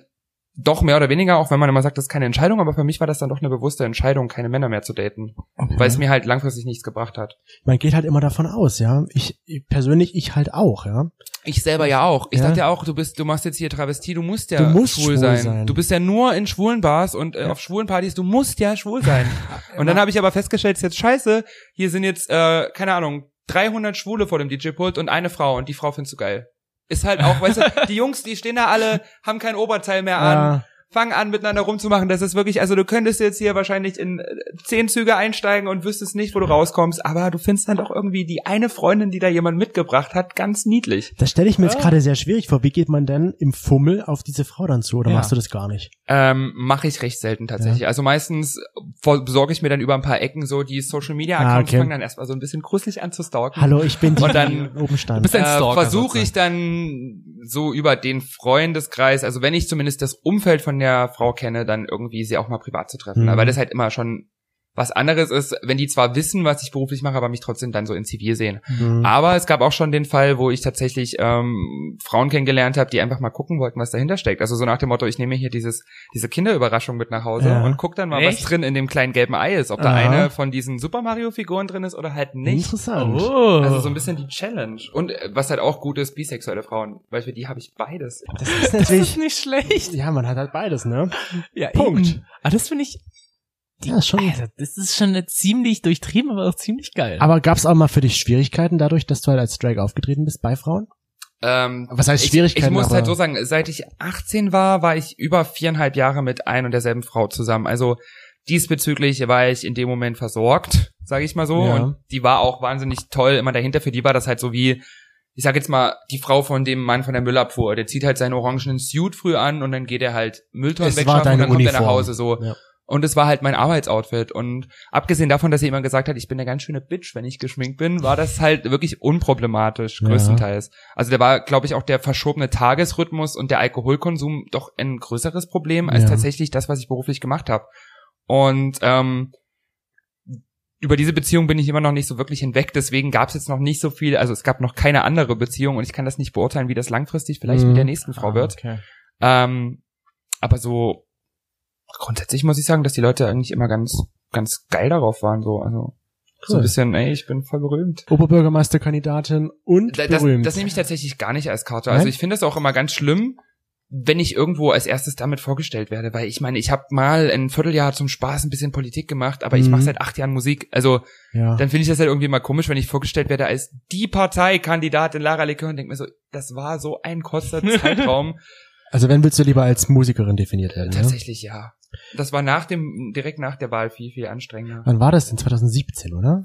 doch mehr oder weniger, auch wenn man immer sagt, das ist keine Entscheidung, aber für mich war das dann doch eine bewusste Entscheidung, keine Männer mehr zu daten, weil es mir halt langfristig nichts gebracht hat. Man geht halt immer davon aus, ja. Ich, ich persönlich, ich halt auch, ja. Ich selber ja auch. Ich Ja. dachte ja auch, du bist, du machst jetzt hier Travestie, du musst ja Du musst schwul, schwul sein. sein. Du bist ja nur in schwulen Bars und äh, auf schwulen Partys, du musst ja schwul sein. und dann habe ich aber festgestellt, ist jetzt scheiße, hier sind jetzt, äh, keine Ahnung, 300 Schwule vor dem DJ-Pult und eine Frau und die Frau findest du geil. Ist halt auch, weißt du, die Jungs, die stehen da alle, haben kein Oberteil mehr an, Ja. Fangen an miteinander rumzumachen. Das ist wirklich, also du könntest jetzt hier wahrscheinlich in äh, zehn Züge einsteigen und wüsstest nicht, wo du rauskommst, aber du findest dann doch irgendwie die eine Freundin, die da jemand mitgebracht hat, ganz niedlich. Das stelle ich mir jetzt Ja. gerade sehr schwierig vor. Wie geht man denn im Fummel auf diese Frau dann zu? Oder Ja. machst du das gar nicht? Ähm, mache ich recht selten tatsächlich. Also meistens besorge ich mir dann über ein paar Ecken so die Social Media Accounts, Ah, okay. fangen dann erstmal so ein bisschen gruselig an zu stalken. Hallo, ich bin die, Und dann- die oben stand. bist ein Äh, Stalker Versuche ich dann so über den Freundeskreis, also wenn ich zumindest das Umfeld von der Frau kenne, dann irgendwie sie auch mal privat zu treffen. Mhm. Weil das halt immer schon Was anderes ist, wenn die zwar wissen, was ich beruflich mache, aber mich trotzdem dann so in Zivil sehen. Mhm. Aber es gab auch schon den Fall, wo ich tatsächlich ähm, Frauen kennengelernt habe, die einfach mal gucken wollten, was dahinter steckt. Also so nach dem Motto, ich nehme mir hier dieses diese Kinderüberraschung mit nach Hause Ja. und guck dann mal, was Echt? drin in dem kleinen gelben Ei ist. Ob da Aha. eine von diesen Super Mario Figuren drin ist oder halt nicht. Interessant. Oh. Also so ein bisschen die Challenge. Und äh, was halt auch gut ist, bisexuelle Frauen. Weil für die habe ich beides. Das ist das natürlich, ist nicht schlecht. ja, man hat halt beides, ne? Ja, Punkt. eben. Aber das finde ich, Ja, ist schon. Alter, das ist schon eine ziemlich durchtrieben, aber auch ziemlich geil. Aber gab's auch mal für dich Schwierigkeiten dadurch, dass du halt als Drag aufgetreten bist bei Frauen? Ähm, Was heißt ich, Schwierigkeiten? Ich muss aber- halt so sagen, seit ich 18 war, war ich über viereinhalb Jahre mit ein und derselben Frau zusammen. Also diesbezüglich war ich in dem Moment versorgt, sage ich mal so. Ja. Und die war auch wahnsinnig toll immer dahinter. Für die war das halt so wie, ich sag jetzt mal, die Frau von dem Mann von der Müllabfuhr. Der zieht halt seinen orangenen Suit früh an und dann geht er halt Mülltonnen war wegschaffen und dann kommt er nach Uniform. Hause so. Ja. Und es war halt mein Arbeitsoutfit. Und abgesehen davon, dass sie immer gesagt hat, ich bin eine ganz schöne Bitch, wenn ich geschminkt bin, war das halt wirklich unproblematisch, Ja. größtenteils. Also da war, glaube ich, auch der verschobene Tagesrhythmus und der Alkoholkonsum doch ein größeres Problem als Ja. tatsächlich das, was ich beruflich gemacht habe. Und ähm, über diese Beziehung bin ich immer noch nicht so wirklich hinweg, deswegen gab es jetzt noch nicht so viel, also es gab noch keine andere Beziehung und ich kann das nicht beurteilen, wie das langfristig vielleicht Mhm. mit der nächsten Frau wird. Ah, Okay. Ähm, aber so grundsätzlich muss ich sagen, dass die Leute eigentlich immer ganz, ganz geil darauf waren. So, also so Cool. ein bisschen, ey, ich bin voll berühmt. Oberbürgermeisterkandidatin und Da- Das, berühmt. das nehme ich tatsächlich gar nicht als Karte. Nein? Also ich finde es auch immer ganz schlimm, wenn ich irgendwo als erstes damit vorgestellt werde, weil ich meine, ich habe mal ein Vierteljahr zum Spaß ein bisschen Politik gemacht, aber ich Mhm. mache seit acht Jahren Musik. Also ja. dann finde ich das halt irgendwie mal komisch, wenn ich vorgestellt werde als die Parteikandidatin Lara Likör und denke mir so, das war so ein kurzer Zeitraum. Also wenn willst du lieber als Musikerin definiert werden? Ne? Tatsächlich ja. Das war nach dem, direkt nach der Wahl viel, viel anstrengender. Wann war das denn? 2017, oder?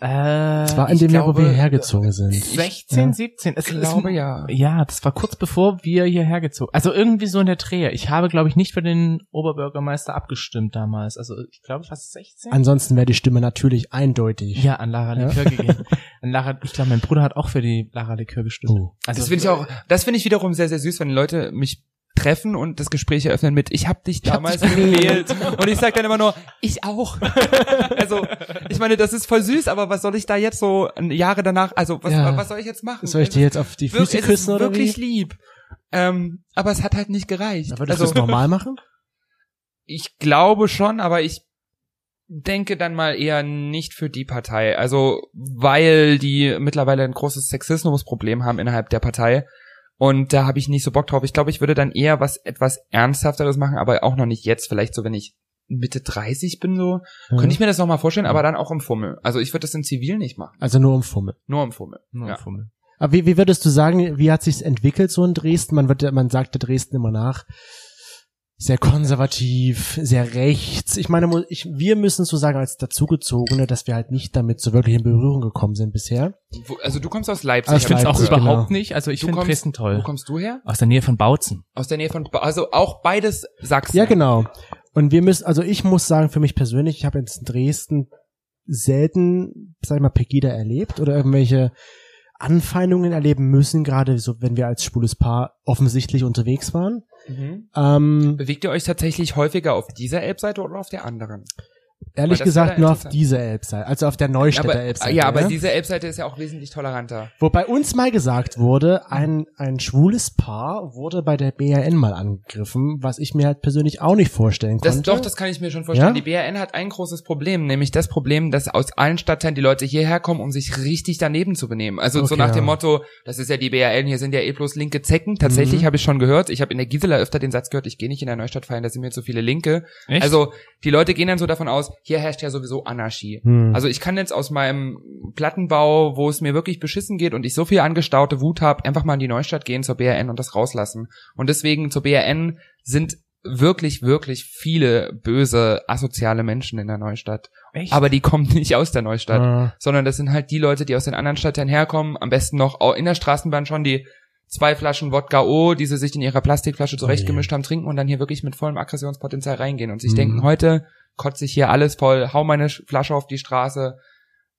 Äh, Das war in dem Jahr, wo wir hergezogen sind. 16, Ja. 17. Es Ich ist- glaube, ja. Ja, das war kurz bevor wir hierher gezogen. Also irgendwie so in der Drehe. Ich habe, glaube ich, nicht für den Oberbürgermeister abgestimmt damals. Also ich glaube fast 16. Ansonsten wäre die Stimme natürlich eindeutig. ja, an Lara Ja. Likör gegeben. An Lara, ich glaube, mein Bruder hat auch für die Lara Likör gestimmt. Oh. Also das finde ich auch, das finde ich wiederum sehr, sehr süß, wenn Leute mich treffen und das Gespräch eröffnen mit, ich hab dich damals gewählt. und ich sag dann immer nur, ich auch. also, ich meine, das ist voll süß, aber was soll ich da jetzt so Jahre danach, also was, Ja. was soll ich jetzt machen? Soll ich dir jetzt auf die Füße es küssen ist oder wirklich wie? lieb. Ähm, aber es hat halt nicht gereicht. Würdest also, du es normal machen? ich glaube schon, aber ich denke dann mal eher nicht für die Partei. Also, weil die mittlerweile ein großes Sexismusproblem haben innerhalb der Partei. Und da habe ich nicht so Bock drauf. Ich glaube, ich würde dann eher was etwas Ernsthafteres machen, aber auch noch nicht jetzt. Vielleicht so, wenn ich Mitte 30 bin, so, könnte ich mir das noch mal vorstellen, aber dann auch im Fummel. Also ich würde das in Zivil nicht machen. Also nur um Fummel. Nur im Fummel. Nur ja. ein Fummel. Aber wie, wie würdest du sagen, wie hat sich's entwickelt so in Dresden? Man wird, man sagte Dresden immer nach. Sehr konservativ, sehr rechts. Ich meine, ich, wir müssen so sagen als Dazugezogene, dass wir halt nicht damit so wirklich in Berührung gekommen sind bisher. Wo, also du kommst aus Leipzig. Aus Ich finde es auch Leipzig, überhaupt genau. nicht. Also ich finde Dresden Wo toll. kommst du her? Aus der Nähe von Bautzen. Aus der Nähe von, Ba- also auch beides Sachsen. Ja, genau. Und wir müssen, also ich muss sagen, für mich persönlich, ich habe jetzt in Dresden selten, sag ich mal, Pegida erlebt oder irgendwelche Anfeindungen erleben müssen, gerade so, wenn wir als schwules Paar offensichtlich unterwegs waren. Mhm. Ähm, Bewegt ihr euch tatsächlich häufiger auf dieser Elbseite oder auf der anderen? Ehrlich das gesagt nur auf dieser Elbseite, also auf der Neustädter aber, Elbseite. ja, aber ja? diese Elbseite ist ja auch wesentlich toleranter. Wobei uns mal gesagt wurde, ein, ein schwules Paar wurde bei der BRN mal angegriffen, was ich mir halt persönlich auch nicht vorstellen Das, konnte. doch, das kann ich mir schon vorstellen. Ja? Die BRN hat ein großes Problem, nämlich das Problem, dass aus allen Stadtteilen die Leute hierher kommen, um sich richtig daneben zu benehmen. Also so Okay, nach dem. Motto, das ist ja die BRN, hier sind ja eh bloß linke Zecken. Tatsächlich Mhm. habe ich schon gehört, ich habe in der Gisela öfter den Satz gehört, ich gehe nicht in der Neustadt feiern, da sind mir zu viele Linke. Echt? Also die Leute gehen dann so davon aus, hier herrscht ja sowieso Anarchie. Hm. Also ich kann jetzt aus meinem Plattenbau, wo es mir wirklich beschissen geht und ich so viel angestaute Wut habe, einfach mal in die Neustadt gehen zur BRN und das rauslassen. Und deswegen zur BRN sind wirklich, wirklich viele böse, asoziale Menschen in der Neustadt. Echt? Aber die kommen nicht aus der Neustadt, Ah, sondern das sind halt die Leute, die aus den anderen Stadtteilen herkommen, am besten noch in der Straßenbahn schon die zwei Flaschen Wodka O, die sie sich in ihrer Plastikflasche zurechtgemischt haben, trinken und dann hier wirklich mit vollem Aggressionspotenzial reingehen und sich Mhm. denken, heute kotze ich hier alles voll, hau meine Sch- Flasche auf die Straße.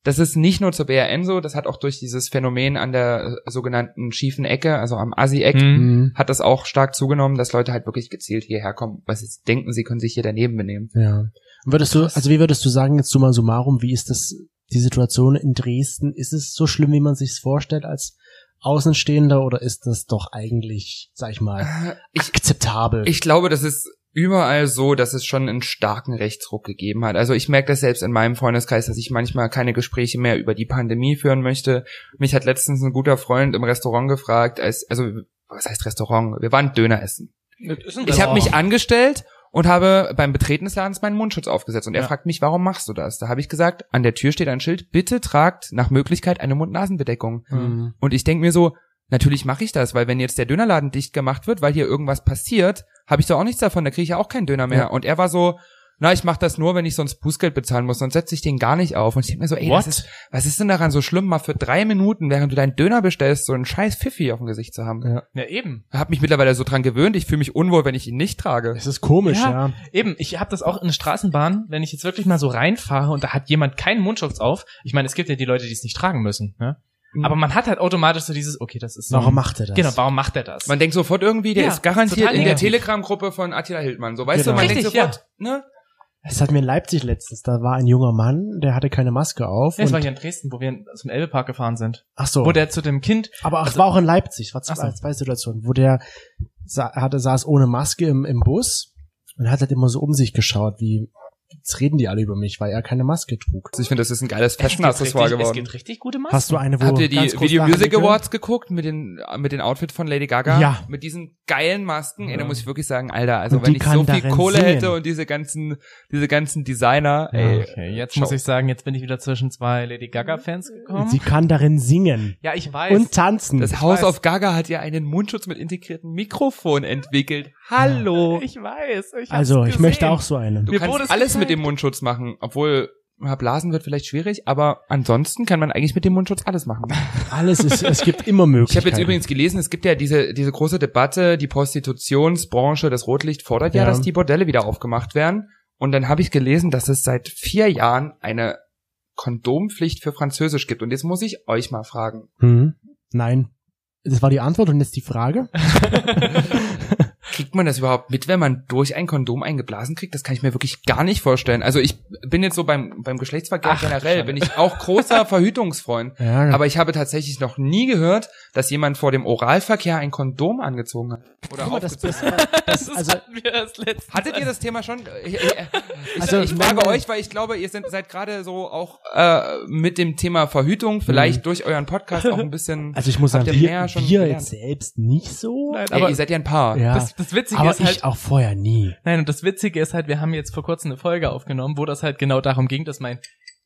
Das ist nicht nur zur BRN so, das hat auch durch dieses Phänomen an der äh, sogenannten schiefen Ecke, also am Assi-Eck, Hm. hm, hat das auch stark zugenommen, dass Leute halt wirklich gezielt hierher kommen, weil sie denken, sie können sich hier daneben benehmen. ja. Würdest du, also wie würdest du sagen, jetzt summa summarum, wie ist das, die Situation in Dresden? Ist es so schlimm, wie man sich's vorstellt als Außenstehender oder ist das doch eigentlich, sag ich mal, Äh, Ich, akzeptabel? ich glaube, das ist überall so, dass es schon einen starken Rechtsruck gegeben hat. Also ich merke das selbst in meinem Freundeskreis, dass ich manchmal keine Gespräche mehr über die Pandemie führen möchte. Mich hat letztens ein guter Freund im Restaurant gefragt, als, also was heißt Restaurant? Wir waren Döner essen. Ich habe mich angestellt und habe beim Betreten des Ladens meinen Mundschutz aufgesetzt. Und er Ja. fragt mich, warum machst du das? Da habe ich gesagt, an der Tür steht ein Schild, bitte tragt nach Möglichkeit eine Mund-Nasen-Bedeckung. Mhm. Und ich denke mir so, natürlich mache ich das, weil wenn jetzt der Dönerladen dicht gemacht wird, weil hier irgendwas passiert, habe ich doch auch nichts davon, da kriege ich ja auch keinen Döner mehr. Ja. Und er war so, na, ich mache das nur, wenn ich sonst Bußgeld bezahlen muss, sonst setze ich den gar nicht auf. Und ich denke mir so, ey, What? das ist, was ist denn daran so schlimm, mal für drei Minuten, während du deinen Döner bestellst, so einen scheiß Pfiffi auf dem Gesicht zu haben? Ja. Ja, eben. Hab mich mittlerweile so dran gewöhnt, ich fühle mich unwohl, wenn ich ihn nicht trage. Es ist komisch, Ja. ja. Eben, ich habe das auch in der Straßenbahn, wenn ich jetzt wirklich mal so reinfahre und da hat jemand keinen Mundschutz auf. Ich meine, es gibt ja die Leute, die es nicht tragen müssen. Ne? Mhm. Aber man hat halt automatisch so dieses, okay, das ist so. Warum macht er das? Genau, warum macht er das? Man denkt sofort irgendwie, der Ja, ist garantiert in der. Telegram-Gruppe von Attila Hildmann. So, weißt Genau. du, man Richtig, denkt sofort, ne? Das hat mir in Leipzig letztens, da war ein junger Mann, der hatte keine Maske auf. Nee, das war hier in Dresden, wo wir zum Elbepark gefahren sind. ach so. Wo der zu dem Kind, aber ach, es also- war auch in Leipzig, es war zwei, so. zwei Situationen, wo der sa hatte, saß ohne Maske im, im Bus und hat halt immer so um sich geschaut, wie, jetzt reden die alle über mich, weil er keine Maske trug. Ich finde, das ist ein geiles Fashion-Accessoire richtig, es geworden. gibt richtig gute Masken. Hast du eine, wo Habt ihr die Video Music? Awards geguckt mit den mit den Outfits von Lady Gaga? Ja. Mit diesen geilen Masken. Ey, da Ja. muss ich wirklich sagen, Alter, also Und wenn ich so viel Kohle singen. hätte und diese ganzen diese ganzen Designer, Ja. ey. Okay, jetzt Schau. muss ich sagen, jetzt bin ich wieder zwischen zwei Lady Gaga Fans gekommen. Sie kann darin singen ja, ich weiß. und tanzen. Das House of Gaga hat ja einen Mundschutz mit integriertem Mikrofon entwickelt. Hallo. ich weiß. Ich also, ich gesehen. möchte auch so einen. Du Mir kannst es alles mit gezeigt. dem Mundschutz machen, obwohl Blasen wird vielleicht schwierig, aber ansonsten kann man eigentlich mit dem Mundschutz alles machen. Alles ist, es gibt immer Ich Möglichkeiten. habe jetzt übrigens gelesen, es gibt ja diese, diese große Debatte, die Prostitutionsbranche, das Rotlicht fordert ja, Ja. dass die Bordelle wieder aufgemacht werden. Und dann habe ich gelesen, dass es seit vier Jahren eine Kondompflicht für Französisch gibt. Und jetzt muss ich euch mal fragen. Hm? Nein. Das war die Antwort und jetzt die Frage. Kriegt man das überhaupt mit, wenn man durch ein Kondom eingeblasen kriegt? Das kann ich mir wirklich gar nicht vorstellen. Also ich bin jetzt so beim, beim Geschlechtsverkehr Ach, generell, schade. bin ich auch großer Verhütungsfreund. Ja, Aber ich habe tatsächlich noch nie gehört, dass jemand vor dem Oralverkehr ein Kondom angezogen hat. Oder guck mal, das, aufgezogen das, das, Das also, letztens. Hattet ihr das Thema schon? Ich, ich, ich, Also, ich wenn frage euch, weil ich glaube, ihr seid, seid gerade so auch äh, mit dem Thema Verhütung, vielleicht durch euren Podcast auch ein bisschen. Mhm. also ich muss sagen, ihr wir, mehr schon wir jetzt selbst nicht so. Nein, Ey, aber ihr seid ja ein Paar. ja. das, das Witzige aber ist ich halt, auch vorher nie. nein, und das Witzige ist halt, wir haben jetzt vor kurzem eine Folge aufgenommen, wo das halt genau darum ging, dass mein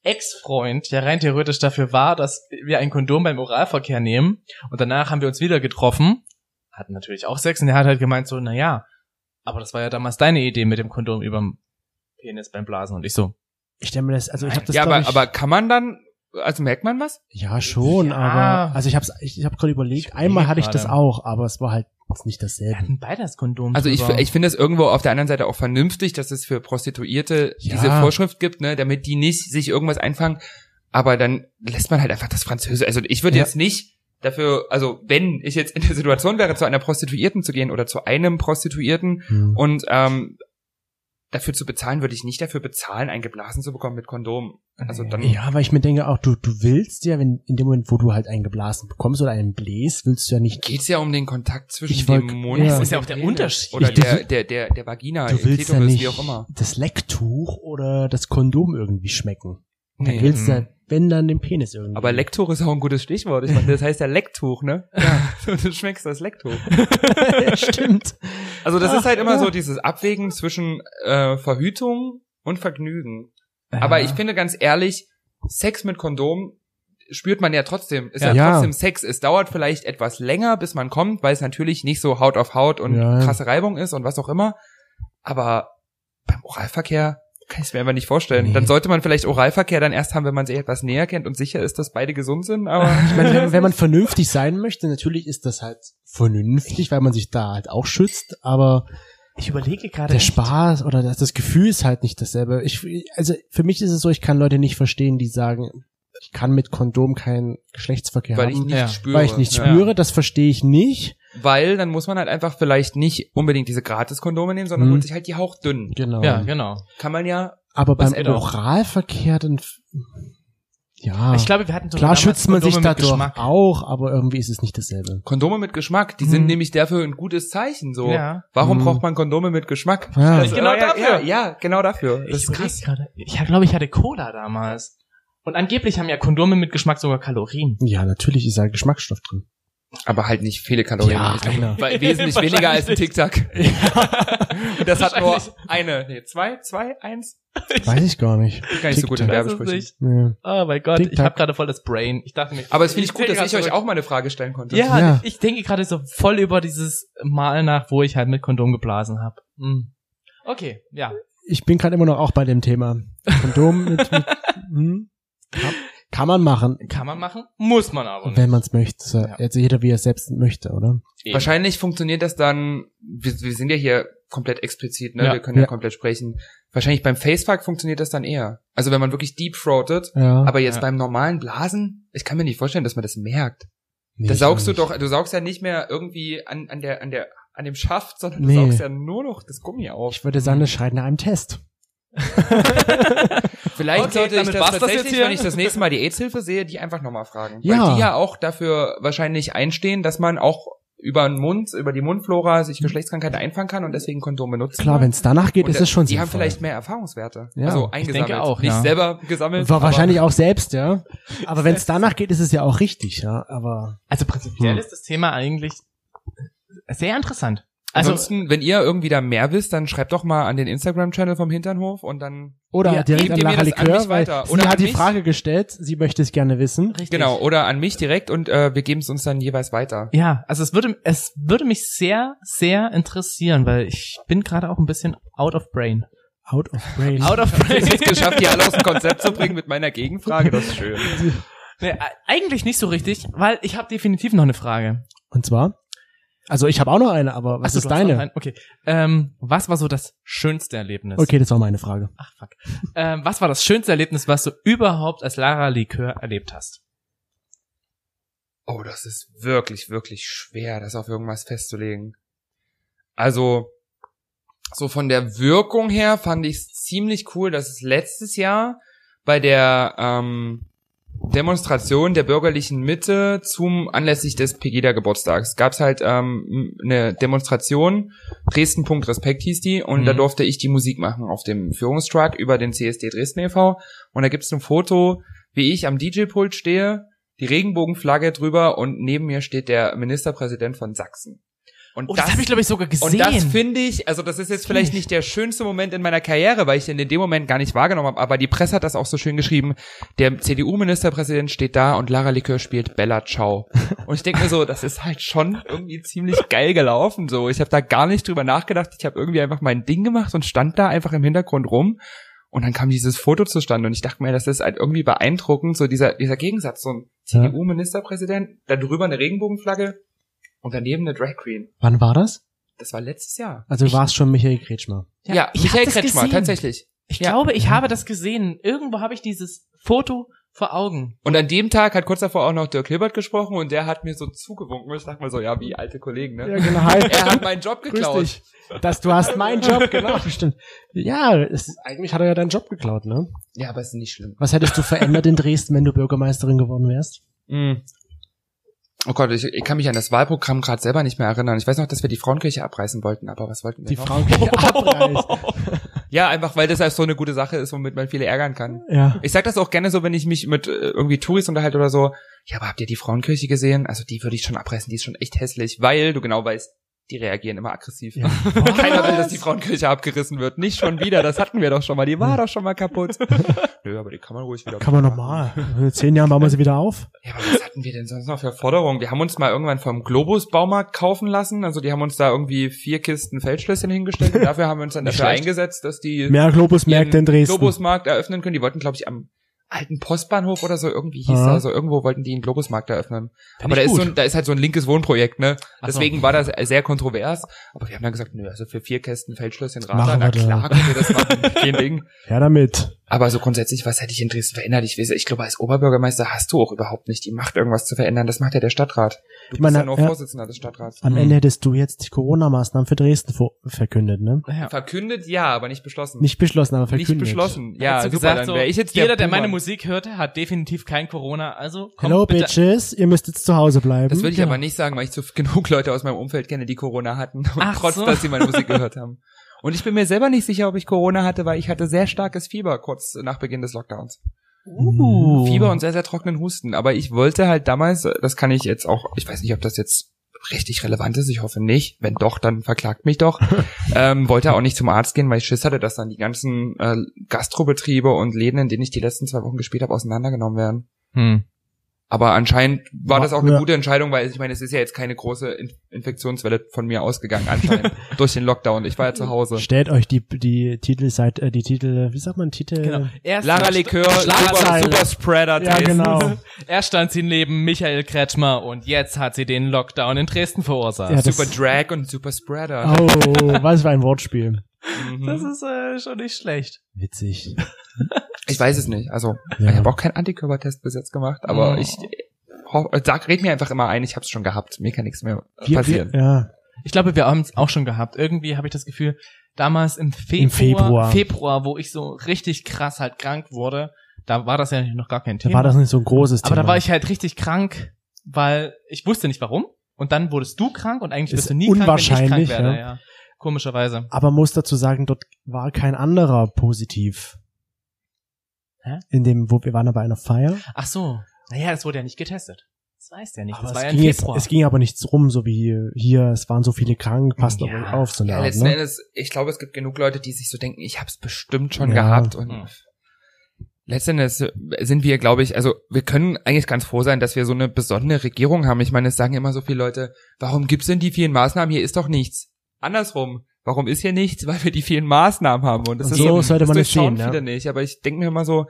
Ex-Freund ja rein theoretisch dafür war, dass wir ein Kondom beim Oralverkehr nehmen. Und danach haben wir uns wieder getroffen, hatten natürlich auch Sex und er hat halt gemeint so, na ja, aber das war ja damals deine Idee mit dem Kondom überm Penis beim Blasen und ich so. Ich stelle mir das, also ich habe das ja, aber, ich, aber kann man dann, also merkt man was? ja schon, Ja. aber also ich habe ich, ich habe gerade überlegt, Ich einmal hatte ich das auch, aber es war halt nicht Wir dasselbe. hatten beide das Kondom Also ich, ich finde es irgendwo auf der anderen Seite auch vernünftig, dass es für Prostituierte Ja. diese Vorschrift gibt, ne, damit die nicht sich irgendwas einfangen. Aber dann lässt man halt einfach das Französische. Also ich würde Ja. jetzt nicht dafür, also wenn ich jetzt in der Situation wäre, zu einer Prostituierten zu gehen oder zu einem Prostituierten Hm. und ähm, dafür zu bezahlen, würde ich nicht dafür bezahlen, ein geblasen zu bekommen mit Kondom. Also dann Ja, weil ich mir denke auch, du, du willst ja, wenn in dem Moment, wo du halt einen geblasen bekommst oder einen bläst, willst du ja nicht, geht's ja um den Kontakt zwischen Ich dem wollt- Mund ja. und Das ist ja auch der. Unterschied. Oder Ich- du der, der, der, der Vagina, du willst ja Klitoris, nicht wie auch immer. das Lecktuch oder das Kondom irgendwie schmecken. Nee. Du willst ja, Mhm. Wenn dann den Penis irgendwie. Aber Lecktuch ist auch ein gutes Stichwort. Ich meine, das heißt ja Lecktuch, ne? Ja. Du schmeckst das Lecktuch. Stimmt. Also das Ach, ist halt immer ja. so dieses Abwägen zwischen äh, Verhütung und Vergnügen. Aber ich finde ganz ehrlich, Sex mit Kondom spürt man ja trotzdem. Ist ja, Ja. trotzdem Sex. Es dauert vielleicht etwas länger, bis man kommt, weil es natürlich nicht so Haut auf Haut und Ja. krasse Reibung ist und was auch immer. Aber beim Oralverkehr kann ich es mir einfach nicht vorstellen. Nee. Dann sollte man vielleicht Oralverkehr dann erst haben, wenn man sich etwas näher kennt und sicher ist, dass beide gesund sind. Aber Ich meine, wenn, wenn man vernünftig sein möchte, natürlich ist das halt vernünftig, weil man sich da halt auch schützt, aber ich überlege gerade. der echt. Spaß oder das, das Gefühl ist halt nicht dasselbe. Ich, also für mich ist es so, ich kann Leute nicht verstehen, die sagen, ich kann mit Kondom keinen Geschlechtsverkehr weil ich haben, nicht Ja. spüre. weil ich nicht Ja. spüre, das verstehe ich nicht. Weil dann muss man halt einfach vielleicht nicht unbedingt diese Gratis-Kondome nehmen, sondern Mhm. holt sich halt die hauchdünnen. Genau. Ja, genau. Kann man ja, Aber Was beim? Oralverkehr dann, ja. Ich glaube, wir hatten Klar damals schützt man sich Kondome mit dadurch Geschmack. auch, aber irgendwie ist es nicht dasselbe. Kondome mit Geschmack, die sind Mhm. nämlich dafür ein gutes Zeichen, so. Ja. Warum Mhm. braucht man Kondome mit Geschmack? Ja. Das- Genau ja, dafür. Ja, ja, genau dafür. Das Ich ist krass. gerade. Ich glaube, ich hatte Cola damals. Und angeblich haben ja Kondome mit Geschmack sogar Kalorien. Ja, natürlich ist da Geschmacksstoff drin. Aber halt nicht viele Kalorien. Ja, weil wesentlich weniger als ein Tic-Tac. Und das hat nur eine, nee, zwei, zwei, eins. Weiß ich gar nicht. Ich bin gar nicht so gut in Werbesprüchen. Nee. Oh mein Gott, ich habe gerade voll das Brain. Ich dachte mir. Aber es finde ich gut, dass ich euch auch mal eine Frage stellen konnte. Ja, Ja. ich denke gerade so voll über dieses Mal nach, wo ich halt mit Kondom geblasen habe. Okay, ja. Ich bin gerade immer noch auch bei dem Thema. Kondom mit, mit hm, kann man machen, Kann man machen, muss man aber nicht. wenn man es möchte. So, Ja. Jetzt jeder, wie er es selbst möchte, oder? Wahrscheinlich funktioniert das dann, wir, wir sind ja hier komplett explizit, ne? Ja. wir können ja, Ja. komplett sprechen. Wahrscheinlich beim Facefuck funktioniert das dann eher. Also wenn man wirklich deep throatet, Ja. aber jetzt Ja. beim normalen Blasen, ich kann mir nicht vorstellen, dass man das merkt. Nee, da saugst du nicht. doch, du saugst ja nicht mehr irgendwie an, an der, an der, an dem Schaft, sondern du Nee. saugst ja nur noch das Gummi auf. Ich würde sagen, das schreit nach einem Test. Vielleicht Okay, sollte ich das das tatsächlich, jetzt hier? wenn ich das nächste Mal die AIDS-Hilfe sehe, die einfach nochmal fragen. Ja. Weil die ja auch dafür wahrscheinlich einstehen, dass man auch über den Mund, über die Mundflora sich Geschlechtskrankheiten einfangen kann und deswegen Kondom benutzen Klar, wenn es danach geht, Und ist es schon Die sinnvoll. haben vielleicht mehr Erfahrungswerte. Ja. also Ich eingesammelt. denke auch, Nicht ja. selber gesammelt. War wahrscheinlich auch selbst, ja. Aber wenn es danach geht, ist es ja auch richtig, ja. Aber Also prinzipiell Hm. ist das Thema eigentlich sehr interessant. Also Ansonsten, wenn ihr irgendwie da mehr wisst, dann schreibt doch mal an den Instagram-Channel vom Hinternhof und dann oder Ja, direkt gebt an an Likör, mich weil weiter. sie Oder hat an die mich. Frage gestellt, sie möchte es gerne wissen. richtig. genau oder an mich direkt und äh, wir geben es uns dann jeweils weiter. Ja, also es würde es würde mich sehr sehr interessieren, weil ich bin gerade auch ein bisschen out of brain. Out of brain. Out of Ich habe brain. es geschafft, die alle aus dem Konzept zu bringen mit meiner Gegenfrage. Das ist schön. nee, eigentlich nicht so richtig, weil ich habe definitiv noch eine Frage. Und zwar? Also ich habe auch noch eine, aber was Ach ist deine? Okay. Ähm, was war so das schönste Erlebnis? Okay, das war meine Frage. Ach fuck. Ähm, was war das schönste Erlebnis, was du überhaupt als Lara Likör erlebt hast? Oh, das ist wirklich, wirklich schwer, das auf irgendwas festzulegen. Also, so von der Wirkung her fand ich es ziemlich cool, dass es letztes Jahr bei der ähm, Demonstration der bürgerlichen Mitte zum anlässlich des Pegida-Geburtstags gab es halt ähm, eine Demonstration, Dresden. Respekt hieß die, und Mhm. da durfte ich die Musik machen auf dem Führungstruck über den CSD Dresden e.V. Und da gibt's ein Foto, wie ich am DJ-Pult stehe, die Regenbogenflagge drüber und neben mir steht der Ministerpräsident von Sachsen. Und Oh, das, habe ich glaube ich sogar gesehen. und das finde ich, also das ist jetzt vielleicht nicht der schönste Moment in meiner Karriere, weil ich den in dem Moment gar nicht wahrgenommen habe, aber die Presse hat das auch so schön geschrieben. Der CDU-Ministerpräsident steht da und Lara Likör spielt Bella Ciao. Und ich denke mir so, das ist halt schon irgendwie ziemlich geil gelaufen. So, ich habe da gar nicht drüber nachgedacht. Ich habe irgendwie einfach mein Ding gemacht und stand da einfach im Hintergrund rum. Und dann kam dieses Foto zustande und ich dachte mir, das ist halt irgendwie beeindruckend, so dieser, dieser Gegensatz, so ein. CDU-Ministerpräsident, da drüber eine Regenbogenflagge und daneben eine Drag Queen. Wann war das? Das war letztes Jahr. Also du warst schon Michael Kretschmer. Ja, ich Michael Kretschmer, gesehen. tatsächlich. Ich Ja. glaube, ich habe das gesehen. Irgendwo habe ich dieses Foto vor Augen. Und an dem Tag hat kurz davor auch noch Dirk Hilbert gesprochen und der hat mir so zugewunken. Ich dachte mal so, ja, wie alte Kollegen, ne? genau. Hi. Er hat meinen Job Grüß geklaut. dich. Dass du hast meinen Job, genau, stimmt. Ja, es, eigentlich hat er ja deinen Job geklaut, ne? Ja, aber ist nicht schlimm. Was hättest du verändert in Dresden, wenn du Bürgermeisterin geworden wärst? Mm. Oh Gott, ich, ich kann mich an das Wahlprogramm gerade selber nicht mehr erinnern. Ich weiß noch, dass wir die Frauenkirche abreißen wollten, aber was wollten wir Die noch? Frauenkirche abreißt. Ja, einfach weil das halt so eine gute Sache ist, womit man viele ärgern kann. Ja. Ich sag das auch gerne so, wenn ich mich mit äh, irgendwie Touris unterhalte oder so. Ja, aber habt ihr die Frauenkirche gesehen? Also die würde ich schon abreißen, die ist schon echt hässlich, weil du genau weißt, die reagieren immer aggressiv. ja. Keiner will, dass die Frauenkirche abgerissen wird. Nicht schon wieder, das hatten wir doch schon mal. Die war doch schon mal kaputt. Nö, aber die kann man ruhig wieder Kann man normal. In zehn Jahren bauen wir sie wieder auf. Ja, aber was hatten wir denn sonst noch für Forderungen? Wir haben uns mal irgendwann vom Globus Baumarkt kaufen lassen. Also die haben uns da irgendwie vier Kisten Feldschlösschen hingestellt. Und dafür haben wir uns dann dafür eingesetzt, dass die Mehr Globusmärkte in Dresden. Globusmarkt eröffnen können. Die wollten, glaube ich, am alten Postbahnhof oder so irgendwie hieß Aha. da so irgendwo wollten die einen Globusmarkt eröffnen. Find aber da ist, so ein, da ist halt so ein linkes Wohnprojekt, ne? Ach so. Deswegen war das sehr kontrovers. Aber wir haben dann gesagt, nö, also für vier Kästen Feldschlösschen Radler, na klar, können wir das machen. Kein Ding. Ja, damit. Aber so grundsätzlich, was hätte ich in Dresden verändert? Ich weiß, ich glaube, als Oberbürgermeister hast du auch überhaupt nicht die Macht, irgendwas zu verändern. Das macht ja der Stadtrat. Du Ich meine, bist ja nur ja. Vorsitzender des Stadtrats. Am Hm. Ende hättest du jetzt die Corona-Maßnahmen für Dresden vor verkündet, ne? Ja. Verkündet ja, aber nicht beschlossen. Nicht beschlossen, aber Nicht verkündet. beschlossen. Ja, super, gesagt, dann so, ich jetzt jeder, der der meine. Musik hörte, hat definitiv kein Corona, also komm Hello, bitte. Bitches, ihr müsst jetzt zu Hause bleiben. Das würde ich Genau. aber nicht sagen, weil ich zu genug Leute aus meinem Umfeld kenne, die Corona hatten, und Ach trotz, so. dass sie meine Musik gehört haben. Und ich bin mir selber nicht sicher, ob ich Corona hatte, weil ich hatte sehr starkes Fieber kurz nach Beginn des Lockdowns. Uh. Fieber und sehr, sehr trockenen Husten. Aber ich wollte halt damals, das kann ich jetzt auch, ich weiß nicht, ob das jetzt richtig relevant ist, ich hoffe nicht. Wenn doch, dann verklagt mich doch. ähm, wollte auch nicht zum Arzt gehen, weil ich Schiss hatte, dass dann die ganzen äh, Gastrobetriebe und Läden, in denen ich die letzten zwei Wochen gespielt habe, auseinandergenommen werden. Hm. Aber anscheinend war das auch eine ja. gute Entscheidung, weil ich meine, es ist ja jetzt keine große In Infektionswelle von mir ausgegangen anscheinend durch den Lockdown. Ich war ja zu Hause. Stellt euch die, die Titelseite, äh, die Titel, wie sagt man, Titel? Genau. Erst Lara Likör, super, super Spreader. Ja, Dresden. genau. Erst stand sie neben Michael Kretschmer und jetzt hat sie den Lockdown in Dresden verursacht. Ja, Super Drag und super Spreader. Oh, was für ein Wortspiel. Mhm. Das ist äh, schon nicht schlecht. Witzig. Ich weiß es nicht. Also, Ja. ich habe auch keinen Antikörpertest bis jetzt gemacht, aber Oh. ich sag, red mir einfach immer ein, ich habe es schon gehabt. Mir kann nichts mehr Wir, passieren. wir, ja, Ich glaube, wir haben es auch schon gehabt. Irgendwie habe ich das Gefühl, damals im Februar, Im Februar. Februar, wo ich so richtig krass halt krank wurde, da war das ja noch gar kein da Thema. war das nicht so ein großes Aber Thema. da war ich halt richtig krank, weil ich wusste nicht warum. Und dann wurdest du krank und eigentlich Ist wirst du nie krank, wenn ich unwahrscheinlich, krank werde. ja. Ja. Komischerweise. Aber muss dazu sagen, dort war kein anderer positiv. Hä? In dem, wo wir waren bei einer Feier. Ach so. Naja, es wurde ja nicht getestet. Das weiß der nicht. Aber das war es, ja ging jetzt, Februar. es ging aber nichts rum, so wie hier, es waren so viele krank, passt Ja. auf euch auf, so eine Ja, Art, letzten ne? Endes, ich glaube, es gibt genug Leute, die sich so denken, ich habe es bestimmt schon Ja. gehabt. Und Hm. letzten Endes sind wir, glaube ich, also wir können eigentlich ganz froh sein, dass wir so eine besondere Regierung haben. Ich meine, es sagen immer so viele Leute, warum gibt's denn die vielen Maßnahmen? Hier ist doch nichts. Andersrum. Warum ist hier nichts? Weil wir die vielen Maßnahmen haben. Und das Und ist so so, sollte das man es durchschauen sehen, ja. viele nicht. Aber ich denke mir immer so,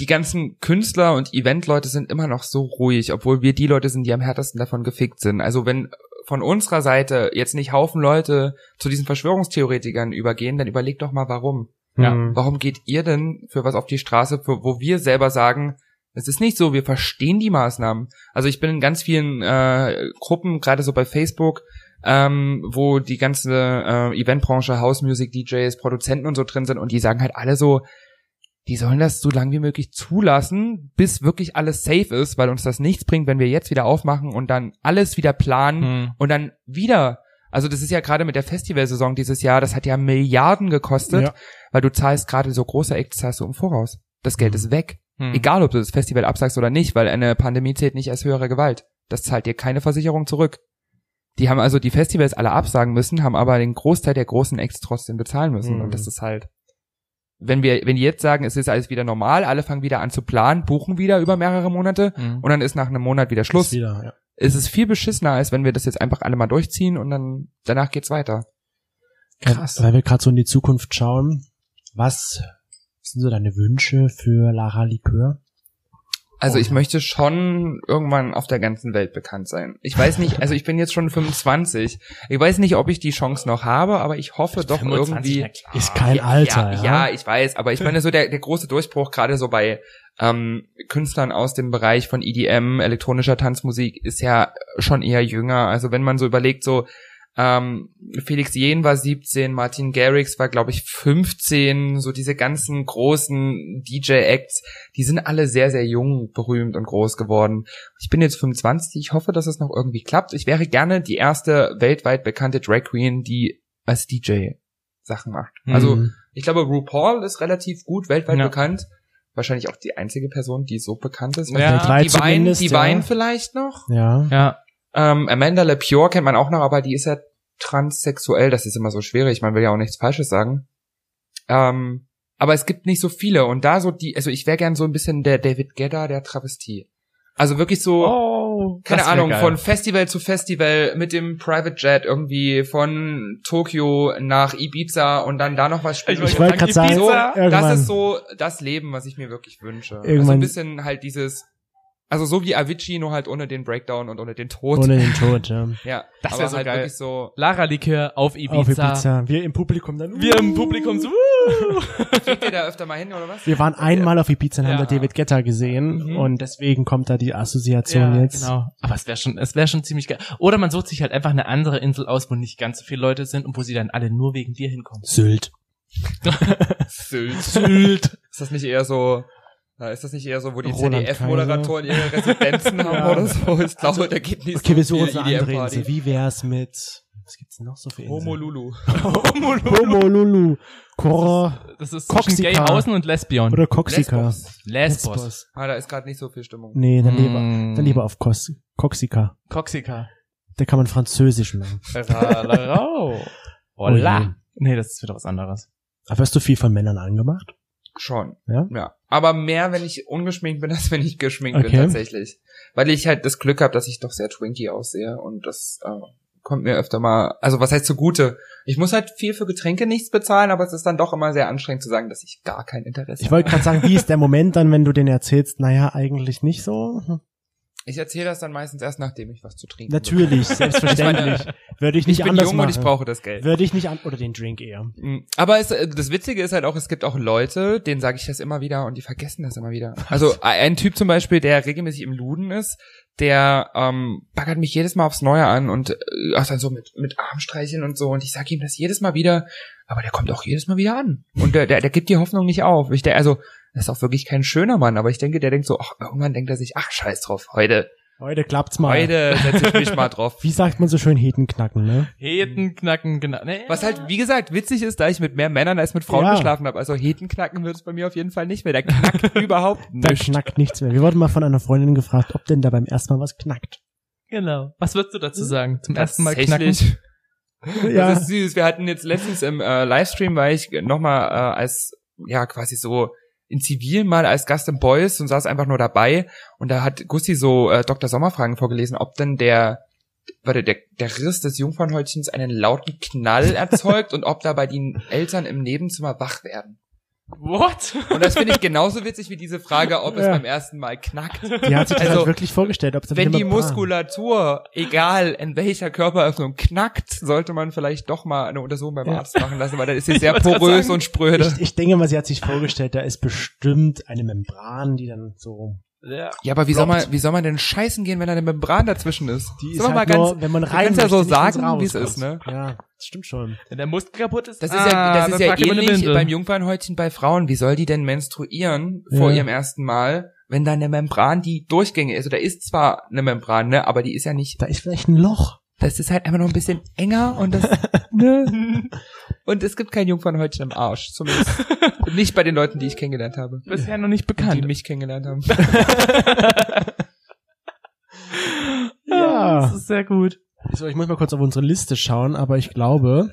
die ganzen Künstler und Eventleute sind immer noch so ruhig, obwohl wir die Leute sind, die am härtesten davon gefickt sind. Also wenn von unserer Seite jetzt nicht Haufen Leute zu diesen Verschwörungstheoretikern übergehen, dann überlegt doch mal warum. Ja. Hm. Warum geht ihr denn für was auf die Straße, für, wo wir selber sagen, es ist nicht so, wir verstehen die Maßnahmen. Also ich bin in ganz vielen äh, Gruppen, gerade so bei Facebook, ähm, wo die ganze äh, Eventbranche, Hausmusik, DJs, Produzenten und so drin sind und die sagen halt alle so, die sollen das so lang wie möglich zulassen, bis wirklich alles safe ist, weil uns das nichts bringt, wenn wir jetzt wieder aufmachen und dann alles wieder planen Hm. und dann wieder, also das ist ja gerade mit der Festivalsaison dieses Jahr, das hat ja Milliarden gekostet, Ja. weil du zahlst gerade so große Acts zahlst du im Voraus. Das Geld Mhm. ist weg. Hm. Egal, ob du das Festival absagst oder nicht, weil eine Pandemie zählt nicht als höhere Gewalt. Das zahlt dir keine Versicherung zurück. Die haben also die Festivals alle absagen müssen, haben aber den Großteil der großen Acts trotzdem bezahlen müssen. Mhm. Und das ist halt, wenn wir, wenn die jetzt sagen, es ist alles wieder normal, alle fangen wieder an zu planen, buchen wieder über mehrere Monate Hm. und dann ist nach einem Monat wieder Schluss Ist wieder, ja. es ist viel beschissener, als wenn wir das jetzt einfach alle mal durchziehen und dann danach geht's weiter. Krass. Weil wir gerade so in die Zukunft schauen. Was sind so deine Wünsche für Lara Likör? Also Oh ich ja. möchte schon irgendwann auf der ganzen Welt bekannt sein. Ich weiß nicht, also ich bin jetzt schon 25. Ich weiß nicht, ob ich die Chance noch habe, aber ich hoffe doch 25, irgendwie. Ist kein Alter, ja, ja. ja, ich weiß, aber ich meine so der, der große Durchbruch gerade so bei ähm, Künstlern aus dem Bereich von EDM, elektronischer Tanzmusik, ist ja schon eher jünger. Also wenn man so überlegt, so ähm, Felix Jen war 17, Martin Garrix war, glaube ich, 15, so diese ganzen großen DJ-Acts, die sind alle sehr, sehr jung, berühmt und groß geworden. Ich bin jetzt 25, ich hoffe, dass es noch irgendwie klappt. Ich wäre gerne die erste weltweit bekannte Drag Queen, die als DJ Sachen macht. Also Mhm. ich glaube, RuPaul ist relativ gut weltweit Ja. bekannt. Wahrscheinlich auch die einzige Person, die so bekannt ist. Ja. Die Wein, die ja. Wein vielleicht noch. Ja. Ja. Ähm, Amanda LePure kennt man auch noch, aber die ist ja transsexuell. Das ist immer so schwierig. Man will ja auch nichts Falsches sagen. Ähm, aber es gibt nicht so viele. Und da so die, also ich wäre gern so ein bisschen der David Gedda der Travestie. Also wirklich so, Oh, keine Ahnung, geil. von Festival zu Festival mit dem Private Jet irgendwie von Tokio nach Ibiza und dann da noch was spielen. Ich wollte gerade sagen, So, das ist so das Leben, was ich mir wirklich wünsche. Also Irgendwann- ein bisschen halt dieses, also so wie Avicii, nur halt ohne den Breakdown und ohne den Tod. Ohne den Tod, ja. ja, Das aber wär so halt geil. wirklich so. Lara Likör auf Ibiza. Auf Ibiza. Wir im Publikum dann. Wir im Publikum so, Fliegt ihr da öfter mal hin, oder was? Wir waren einmal auf Ibiza und haben Ja. da David Guetta gesehen Mhm. und deswegen kommt da die Assoziation ja, jetzt. genau. Aber es wäre schon, es wäre schon ziemlich geil. Oder man sucht sich halt einfach eine andere Insel aus, wo nicht ganz so viele Leute sind und wo sie dann alle nur wegen dir hinkommen. Sylt. Sylt. Sylt. Ist das nicht eher so, na, ist das nicht eher so, wo die CDF-Moderatoren ihre Residenzen haben Ja. oder so? Ich glaube, da geht nicht Okay, wir so suchen viel uns eine andere EDM-Party. Insel. Wie wär's mit, was gibt's denn noch so für Inseln? Homolulu. Homolulu. Cora Das ist zwischen Coxika. Gayhausen und Lesbion. oder Coxica. Lesbos. Lesbos. Ah, da ist gerade nicht so viel Stimmung. Nee, dann lieber, Mm. dann lieber auf Kos Coxica. Coxica. Da kann man Französisch lernen. Oh. Hola. Nee, das ist wieder was anderes. Aber wirst du viel von Männern angemacht? Schon. Ja? Ja. Aber mehr, wenn ich ungeschminkt bin, als wenn ich geschminkt Okay. bin, tatsächlich. Weil ich halt das Glück habe, dass ich doch sehr twinky aussehe und das äh, kommt mir öfter mal, also was heißt zugute? Ich muss halt viel für Getränke nichts bezahlen, aber es ist dann doch immer sehr anstrengend zu sagen, dass ich gar kein Interesse Ich habe. wollte gerade sagen, wie ist der Moment dann, wenn du den erzählst? Naja, eigentlich nicht so. Ich erzähle das dann meistens erst, nachdem ich was zu trinken Natürlich, selbstverständlich. Würde ich Ich, nicht ich bin anders jung machen. und ich brauche das Geld. Würde ich nicht an, oder den Drink eher. Mm, Aber es, äh, das Witzige ist halt auch, es gibt auch Leute, denen sage ich das immer wieder und die vergessen das immer wieder. Also ein Typ zum Beispiel, der regelmäßig im Luden ist, der ähm, baggert mich jedes Mal aufs Neue an und äh, ach, dann so mit, mit Armstreicheln und so und ich sage ihm das jedes Mal wieder, aber der kommt auch jedes Mal wieder an. Und der, der, der gibt die Hoffnung nicht auf. Ich der, also, das ist auch wirklich kein schöner Mann, aber ich denke, der denkt so, ach, irgendwann denkt er sich, ach, scheiß drauf, heute, Heute klappt's mal. heute setze ich mich mal drauf. Wie sagt man so schön Heten knacken, ne? Heten knacken, genau. Nee, Was halt, wie gesagt, witzig ist, da ich mit mehr Männern als mit Frauen Ja. geschlafen habe. Also Hetenknacken wird es bei mir auf jeden Fall nicht mehr. Der knackt überhaupt Da nicht. knackt nichts mehr. Wir wurden mal von einer Freundin gefragt, ob denn da beim ersten Mal was knackt. Genau. Was würdest du dazu sagen? Zum ersten Mal knacken? Ja. Das ist süß. Wir hatten jetzt letztens im äh, Livestream, war ich nochmal äh, als, ja, quasi so in Zivil mal als Gast im Boys und saß einfach nur dabei. Und da hat Gussi so äh, Dr. Sommerfragen vorgelesen, ob denn der, warte, der, der Riss des Jungfernhäutchens einen lauten Knall erzeugt und ob da bei den Eltern im Nebenzimmer wach werden. What? Und das finde ich genauso witzig wie diese Frage, ob es Ja. beim ersten Mal knackt. Die hat sich das Also, halt wirklich vorgestellt, ob es Wenn die Muskulatur, egal in welcher Körperöffnung, knackt, sollte man vielleicht doch mal eine Untersuchung beim Ja. Arzt machen lassen, weil dann ist sie sehr porös und spröde. Ich, ich denke mal, sie hat sich vorgestellt, da ist bestimmt eine Membran, die dann so. Ja. ja, aber wie soll man, wie soll man denn scheißen gehen, wenn da eine Membran dazwischen ist? Die ist halt mal ganz, nur, wenn man du rein kannst ja so sagen, wie es ist, ne? Ja, das stimmt schon. Wenn der Muskel kaputt ist, Das ist ah, ja, das ist ja ähnlich beim Jungfernhäutchen bei Frauen. Wie soll die denn menstruieren vor Ja. ihrem ersten Mal, wenn da eine Membran, die durchgängig ist? Oder ist zwar eine Membran, ne, aber die ist ja nicht Da ist vielleicht ein Loch. Das ist halt einfach noch ein bisschen enger und das, ne? Und es gibt kein Jungfernhäutchen im Arsch. Zumindest nicht bei den Leuten, die ich kennengelernt habe. Bisher noch nicht Die bekannt. mich kennengelernt haben. Ja. Das ist sehr gut. So, ich muss mal kurz auf unsere Liste schauen, aber ich glaube,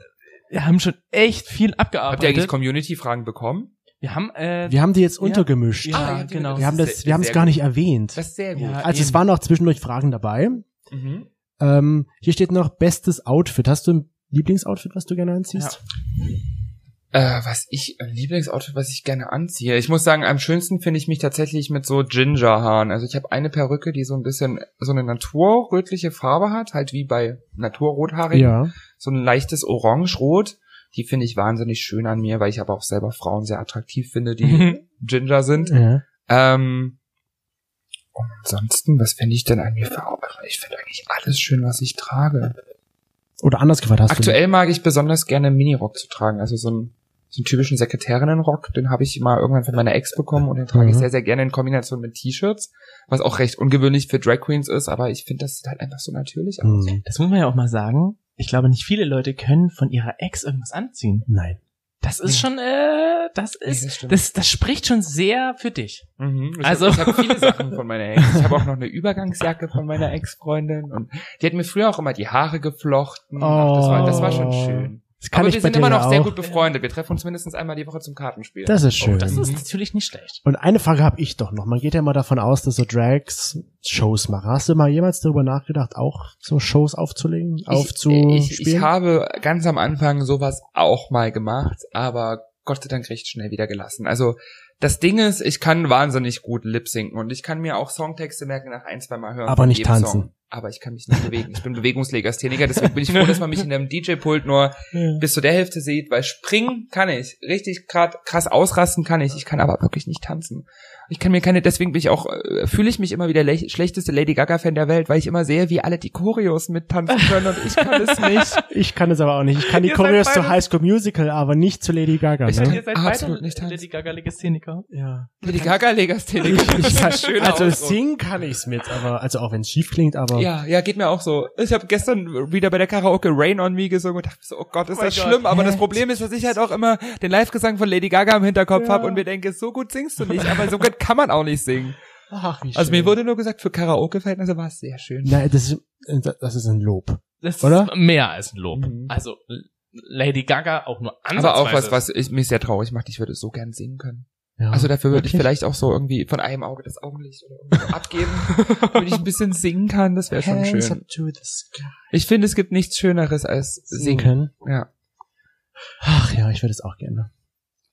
Wir haben schon echt viel Habt ihr abgearbeitet. eigentlich Community-Fragen bekommen? wir haben, äh, wir haben die jetzt Ja. untergemischt. Ja, Ah, genau. Wir haben Das wir haben es gar nicht erwähnt. Das ist sehr gut. Ja. Also es eben. waren auch zwischendurch Fragen dabei. Mhm. Ähm, hier steht noch bestes Outfit. Hast du ein Lieblingsoutfit, was du gerne anziehst? Äh, was ich, ein Lieblingsoutfit, was ich gerne anziehe. Ich muss sagen, am schönsten finde ich mich tatsächlich mit so Gingerhaaren. Also ich habe eine Perücke, die so ein bisschen so eine naturrötliche Farbe hat, halt wie bei naturrothaarigen. Ja. So ein leichtes Orange-Rot. Die finde ich wahnsinnig schön an mir, weil ich aber auch selber Frauen sehr attraktiv finde, die. Ginger sind. ja. Ähm, und ansonsten, was finde ich denn an mir für Ich finde eigentlich alles schön, was ich trage. Oder anders gefragt, hast Aktuell mag ich besonders gerne Minirock zu tragen, also so einen, so einen typischen Sekretärinnenrock, den habe ich mal irgendwann von meiner Ex bekommen und den trage ich Mhm. sehr, sehr gerne in Kombination mit T-Shirts, was auch recht ungewöhnlich für Drag Queens ist, aber ich finde, das sieht halt einfach so natürlich du? aus. Hm, das muss man ja auch mal sagen. Ich glaube, nicht viele Leute können von ihrer Ex irgendwas anziehen. nein. Das ist schon, äh, das ist, das stimmt. das, das spricht schon sehr für dich. Mhm. Ich Also- hab, ich habe viele Sachen von meiner Ex. Ich habe auch noch eine Übergangsjacke von meiner Ex-Freundin und die hat mir früher auch immer die Haare geflochten. Ach, das, war, das war schon Oh. schön. Das kann Aber ich wir sind immer noch sehr auch. gut befreundet. Wir treffen uns mindestens einmal die Woche zum Kartenspiel. Das ist schön. Oh, das ist Mhm. natürlich nicht schlecht. Und eine Frage habe ich doch noch. Man geht ja immer davon aus, dass so Drags Shows machen. Hast du mal jemals darüber nachgedacht, auch so Shows aufzulegen, aufzuspielen? Ich, ich, ich habe ganz am Anfang sowas auch mal gemacht, aber Gott sei Dank recht schnell wieder gelassen. Also das Ding ist, ich kann wahnsinnig gut lip-sinken und ich kann mir auch Songtexte merken nach ein, zwei Mal hören. Aber nicht tanzen. Song. aber ich kann mich nicht bewegen. Ich bin Bewegungslegastheniker, deswegen bin ich froh, dass man mich in einem DJ-Pult nur bis zu der Hälfte sieht, weil springen kann ich. Richtig grad krass ausrasten kann ich. Ich kann aber wirklich nicht tanzen. Ich kann mir keine, deswegen bin ich auch, äh, fühle ich mich immer wie der le- schlechteste Lady Gaga-Fan der Welt, weil ich immer sehe, wie alle die Choreos mittanzen können und ich kann es nicht. Ich kann es aber auch nicht. Ich kann die Choreos zu High School Musical, aber nicht zu Lady Gaga. Ich- Ne? Ihr seid Absolut beide nicht tanzen. Lady Gaga Legastheniker. Ja. Lady Gaga-Legastheniker. Das ist ein schöner Also singen kann ich's mit, aber also auch wenn es schief klingt, aber Ja, ja, geht mir auch so. Ich habe gestern wieder bei der Karaoke Rain on Me gesungen und dachte so, oh Gott, ist Oh das Gott. schlimm. Aber Hä? das Problem ist, dass ich halt auch immer den Live-Gesang von Lady Gaga im Hinterkopf Ja. hab und mir denke, so gut singst du nicht. Aber so gut kann man auch nicht singen. ach, wie schön. Also mir wurde nur gesagt, für Karaoke-Verhältnisse war es sehr schön. Nein, das ist das ist ein Lob. Das Oder? ist mehr als ein Lob. Mhm. Also Lady Gaga auch nur Aber auch was, ansatzweise- was ich, mich sehr traurig macht. Ich würde so gern singen können. Ja. Also dafür würde ich vielleicht auch so irgendwie von einem Auge das Augenlicht oder irgendwie abgeben, wenn ich ein bisschen singen kann. Das wäre schon schön. up to the sky. Ich finde, es gibt nichts Schöneres als Singen singen. können. Ja. Ach ja, ich würde es auch gerne.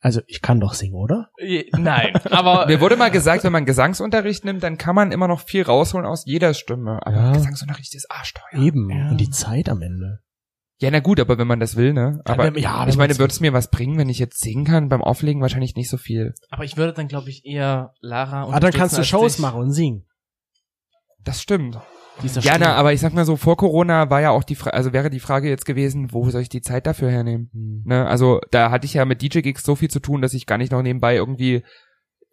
Also ich kann doch singen, oder? Nein, aber Mir wurde mal gesagt, wenn man Gesangsunterricht nimmt, dann kann man immer noch viel rausholen aus jeder Stimme. Aber Ja. Gesangsunterricht ist arschteuer. Eben. Ja. Und die Zeit am Ende. Ja, na gut, aber wenn man das will, ne? Aber wenn- ja, wenn ich meine, würde es mir was bringen, wenn ich jetzt singen kann? Beim Auflegen wahrscheinlich nicht so viel. aber ich würde dann glaube ich eher Lara Ah, dann kannst du Shows dich. machen und singen. Das stimmt. Dieser Ja, Stimme. na, aber ich sag mal so, vor Corona war ja auch die Frage, also wäre die Frage jetzt gewesen, wo soll ich die Zeit dafür hernehmen? Hm. Ne? Also da hatte ich ja mit DJ-Gigs so viel zu tun, dass ich gar nicht noch nebenbei irgendwie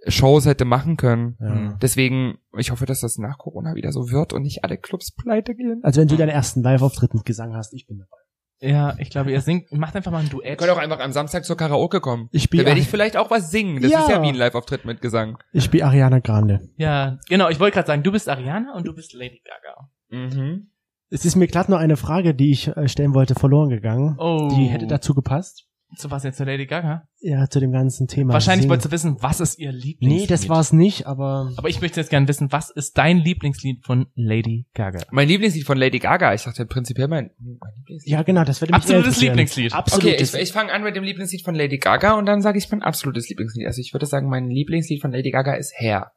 Shows hätte machen können. Ja. Deswegen, ich hoffe, dass das nach Corona wieder so wird und nicht alle Clubs pleite gehen. Also wenn du deinen ersten Live-Auftritt mit Gesang hast, ich bin dabei. Ja, ich glaube, ihr singt, macht einfach mal ein Duett. können auch einfach am Samstag zur Karaoke kommen. Ich Da spiele werde ich vielleicht auch was singen. Das Ja. ist ja wie ein Live-Auftritt mit Gesang. ich spiel Ariana Grande. Ja, genau, ich wollte gerade sagen, du bist Ariana und du bist Lady Gaga. Mhm. Es ist mir gerade noch eine Frage, die ich äh, stellen wollte, verloren gegangen. Oh. Die hätte dazu gepasst. Zu was jetzt zu Lady Gaga? Ja, zu dem ganzen Thema. Wahrscheinlich wolltest du wissen, was ist ihr Lieblingslied? Nee, das war's nicht, aber Aber ich möchte jetzt gerne wissen, was ist dein Lieblingslied von Lady Gaga? Mein Lieblingslied von Lady Gaga. Ich dachte prinzipiell mein, mein Lieblingslied. ja genau, das würde mich Absolutes. Lieblingslied. Absolutes. Okay, ich, ich fange an mit dem Lieblingslied von Lady Gaga und dann sage ich mein absolutes Lieblingslied. Also ich würde sagen, mein Lieblingslied von Lady Gaga ist Hair.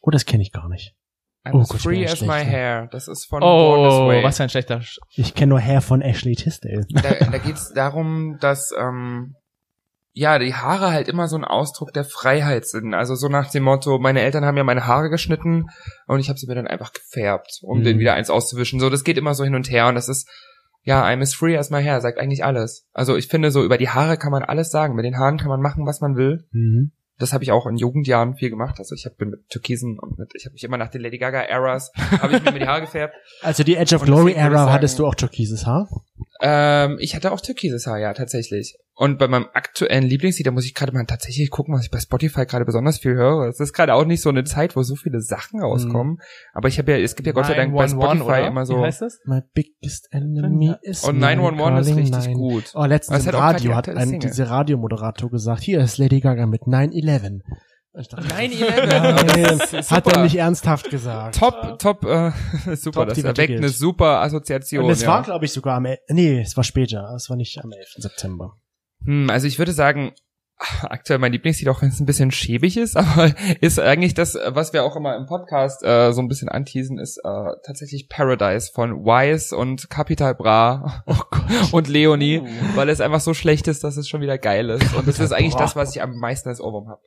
oh, das kenne ich gar nicht. I'm Oh as Gott, free as schlecht, my hair. Das ist von Born This Oh, Way. was für ein schlechter Sch Ich kenne nur Hair von Ashley Tisdale. Da, da geht's darum, dass ähm, ja die Haare halt immer so ein Ausdruck der Freiheit sind. Also so nach dem Motto, meine Eltern haben ja meine Haare geschnitten und ich habe sie mir dann einfach gefärbt, um Mhm. den wieder eins auszuwischen. So, das geht immer so hin und her und das ist ja, I'm as free as my hair, sagt eigentlich alles. Also ich finde, so über die Haare kann man alles sagen. Mit den Haaren kann man machen, was man will. Mhm. Das habe ich auch in Jugendjahren viel gemacht. Also ich hab, bin mit Türkisen und mit, ich habe mich immer nach den Lady Gaga Eras, habe ich mir die Haare gefärbt. Also die Edge of Und Glory Era sagen- hattest du auch türkises Haar? Ähm, ich hatte auch türkises Haar, ja, tatsächlich. Und bei meinem aktuellen Lieblingslied, da muss ich gerade mal tatsächlich gucken, was ich bei Spotify gerade besonders viel höre. Es ist gerade auch nicht so eine Zeit, wo so viele Sachen rauskommen. Aber ich habe ja, es gibt ja Gott sei Dank bei 911, Spotify oder? immer so. Wie heißt das? My biggest enemy is Und my 911 ist richtig nine. gut. Oh, letztens Das im Radio hat ein, dieser Radiomoderator gesagt, hier ist Lady Gaga mit 9-11. Ich dachte, 9-11, Nein, das ist hat er nicht ernsthaft gesagt. Top, top, äh, super, Top das erweckt eine super Assoziation. Und es ja. war, glaube ich, sogar am, nee, es war später, es war nicht am 11. September. Hm, also ich würde sagen, aktuell mein Lieblingslied, auch wenn es ein bisschen schäbig ist, aber ist eigentlich das, was wir auch immer im Podcast äh, so ein bisschen anteasen, ist äh, tatsächlich Paradise von Wise und Capital Bra Oh und Leonie, weil es einfach so schlecht ist, dass es schon wieder geil ist. Und das ist eigentlich Bra. das, was ich am meisten als Ohrwurm habe.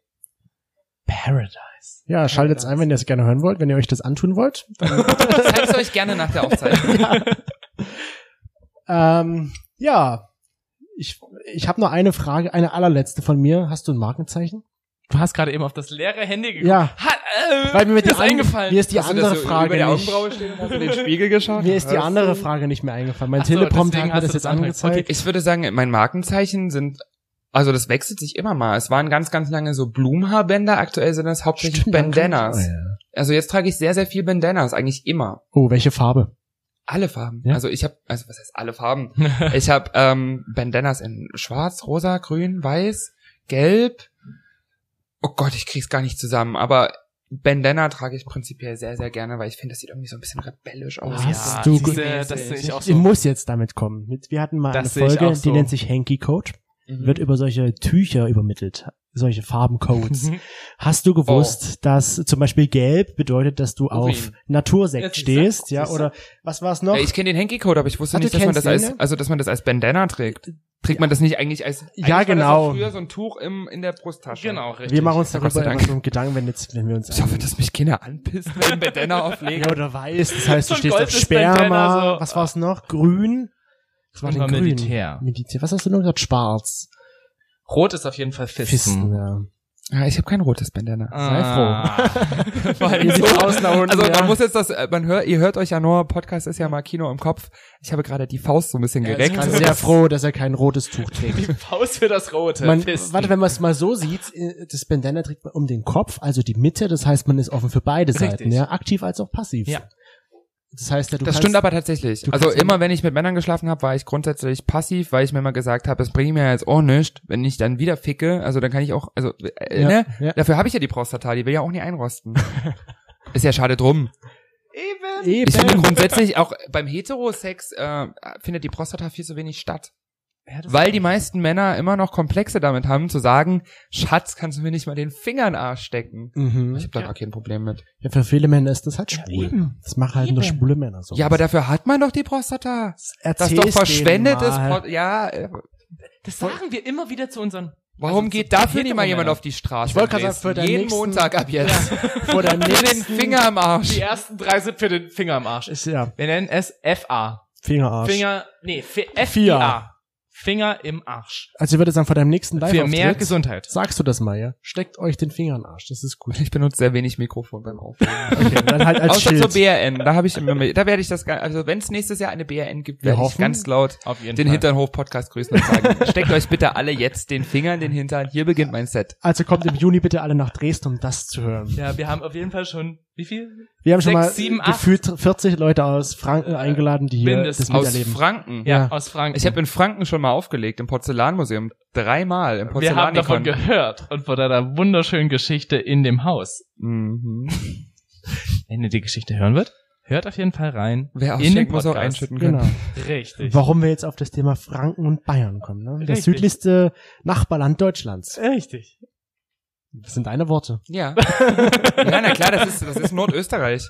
Paradise. Ja, schaltet's ein, wenn ihr es gerne hören wollt, wenn ihr euch das antun wollt. Zeig's euch gerne nach der Aufzeichnung. Ähm, ja, ich, ich habe noch eine Frage, eine allerletzte von mir. Hast du ein Markenzeichen? Du hast gerade eben auf das leere Handy geguckt. Ja. Hat, äh, Weil mir mir ist eingefallen. Mir ist die Hast andere so Frage über der nicht. Augenbraue stehen und hast du in den Spiegel geschaut? Mir ist die andere Frage nicht mehr eingefallen. Mein Ach so, Teleprompter hat mir das jetzt das andere. angezeigt. Ich würde sagen, mein Markenzeichen sind, also das wechselt sich immer mal. Es waren ganz, ganz lange so Blumenhaarbänder. Aktuell sind das hauptsächlich Stimmt, Bandanas. Oh, ja. Also jetzt trage ich sehr, sehr viel Bandanas, eigentlich immer. oh, welche Farbe? Alle Farben. Ja? Also ich habe, also was heißt alle Farben? ich habe ähm, Bandanas in Schwarz, Rosa, Grün, Weiß, Gelb. Oh Gott, ich krieg's gar nicht zusammen. Aber Bandana trage ich prinzipiell sehr, sehr gerne, weil ich finde, das sieht irgendwie so ein bisschen rebellisch aus. Ja, du- diese, das sehe ich auch Ich so. muss jetzt damit kommen. Wir hatten mal Das eine ich Folge, so. die nennt sich Hanky Coach. Mhm. wird über solche Tücher übermittelt, solche Farbencodes. Mhm. Hast du gewusst, dass zum Beispiel gelb bedeutet, dass du auf Urin. Natursekt Ja, siehste, stehst, ja, oder was war's noch? Ja, ich kenne den Henky-Code, aber ich wusste du nicht, dass man das als, den, ne? also dass man das als Bandana trägt. Trägt man das nicht eigentlich als, eigentlich Ja, war das genau. früher so ein Tuch im, in der Brusttasche. Genau, richtig. wir machen uns Gott darüber immer so Gedanken, wenn jetzt, wenn wir uns Ich hoffe, dass mich Kinder anpisst, wenn ich einen Bandana auflege. ja, oder weiß, das heißt, du So ein stehst auf Sperma, Bandana, so. was war's noch? Grün? Was war grün? Militär. Militär. Was hast du noch gesagt? Schwarz. Rot ist auf jeden Fall Fisten. Fisten, ja. Ja, ich habe kein rotes Bandana. Sei Vor allem so. nach unten, Also ja. man muss jetzt das, äh, man hört, ihr hört euch ja nur, Podcast ist ja mal Kino im Kopf. Ich habe gerade die Faust so ein bisschen gereckt. Ich bin sehr froh, dass er kein rotes Tuch trägt. Die Faust für das Rote. Man, Fisten. warte, wenn man es mal so sieht, äh, das Bandana trägt man um den Kopf, also die Mitte, das heißt, man ist offen für beide Richtig. Seiten, ja, aktiv als auch passiv. Ja. Das heißt, ja, du das kannst, stimmt aber tatsächlich. Also immer, wenn ich mit Männern geschlafen habe, war ich grundsätzlich passiv, weil ich mir immer gesagt habe, es bringt mir jetzt auch nichts, wenn ich dann wieder ficke. Also dann kann ich auch, also äh, Ja, ne? ja. Dafür habe ich ja die Prostata, die will ja auch nie einrosten. ist ja schade drum. Eben. Ich finde grundsätzlich auch beim Heterosex äh, findet die Prostata viel zu wenig statt. Ja, das- Weil die meisten Männer immer noch Komplexe damit haben, zu sagen, Schatz, kannst du mir nicht mal den Finger in den Arsch stecken? Mhm. Ich habe da Ja. gar kein Problem mit. Ja, für viele Männer ist das halt schwul. eben. das machen halt nur Eben. schwule Männer so. Ja, aber dafür hat man doch die Prostata. Das Erzähl's ist doch denen verschwendetes mal. Pro Ja, äh, Das sagen wir immer wieder zu unseren. warum Also geht dafür nicht mal jemand auf die Straße? Ich wollte gerade sagen, für Dresden? den Jeden nächsten- Montag ab jetzt. vor der Für den nächsten Finger im Arsch. Die ersten drei sind für den Finger am Arsch. ist ja Wir nennen es FA. Fingerarsch. Finger, nee, F- Vier. FIA. Finger im Arsch. Also ich würde sagen, vor deinem nächsten live Für mehr Gesundheit. sagst du das mal, ja? Steckt euch den Finger in den Arsch, das ist gut. Ich benutze sehr wenig Mikrofon beim Aufnehmen. Okay, dann halt als Außer Schild. zur BRN, da habe ich immer, mit- da werde ich das, also wenn es nächstes Jahr eine BRN gibt, werde ich hoffen. ganz laut Auf jeden den. Hinternhof-Podcast grüßen und sagen, steckt euch bitte alle jetzt den Finger in den Hintern, hier beginnt mein Set. Also kommt im Juni bitte alle nach Dresden, um das zu hören. Ja, wir haben auf jeden Fall schon, wie viel? Wir haben schon Sechs, mal sieben, acht. gefühlt 40 Leute aus Franken eingeladen, die hier mindestens. das Aus miterleben. Franken. Ja, Ja. aus Franken. Ich habe in Franken schon mal aufgelegt, im Porzellanmuseum. Dreimal im wir haben davon gehört und von deiner wunderschönen Geschichte in dem Haus. Mhm. Wenn ihr die Geschichte hören wird, hört auf jeden Fall rein. Wer in den ausschenkt, muss auch einschütten können. Genau. Richtig. Warum wir jetzt auf das Thema Franken und Bayern kommen. Ne? Das Richtig. südlichste Nachbarland Deutschlands. Richtig. Das sind deine Worte. Ja. ja, na klar, das ist, das ist Nordösterreich.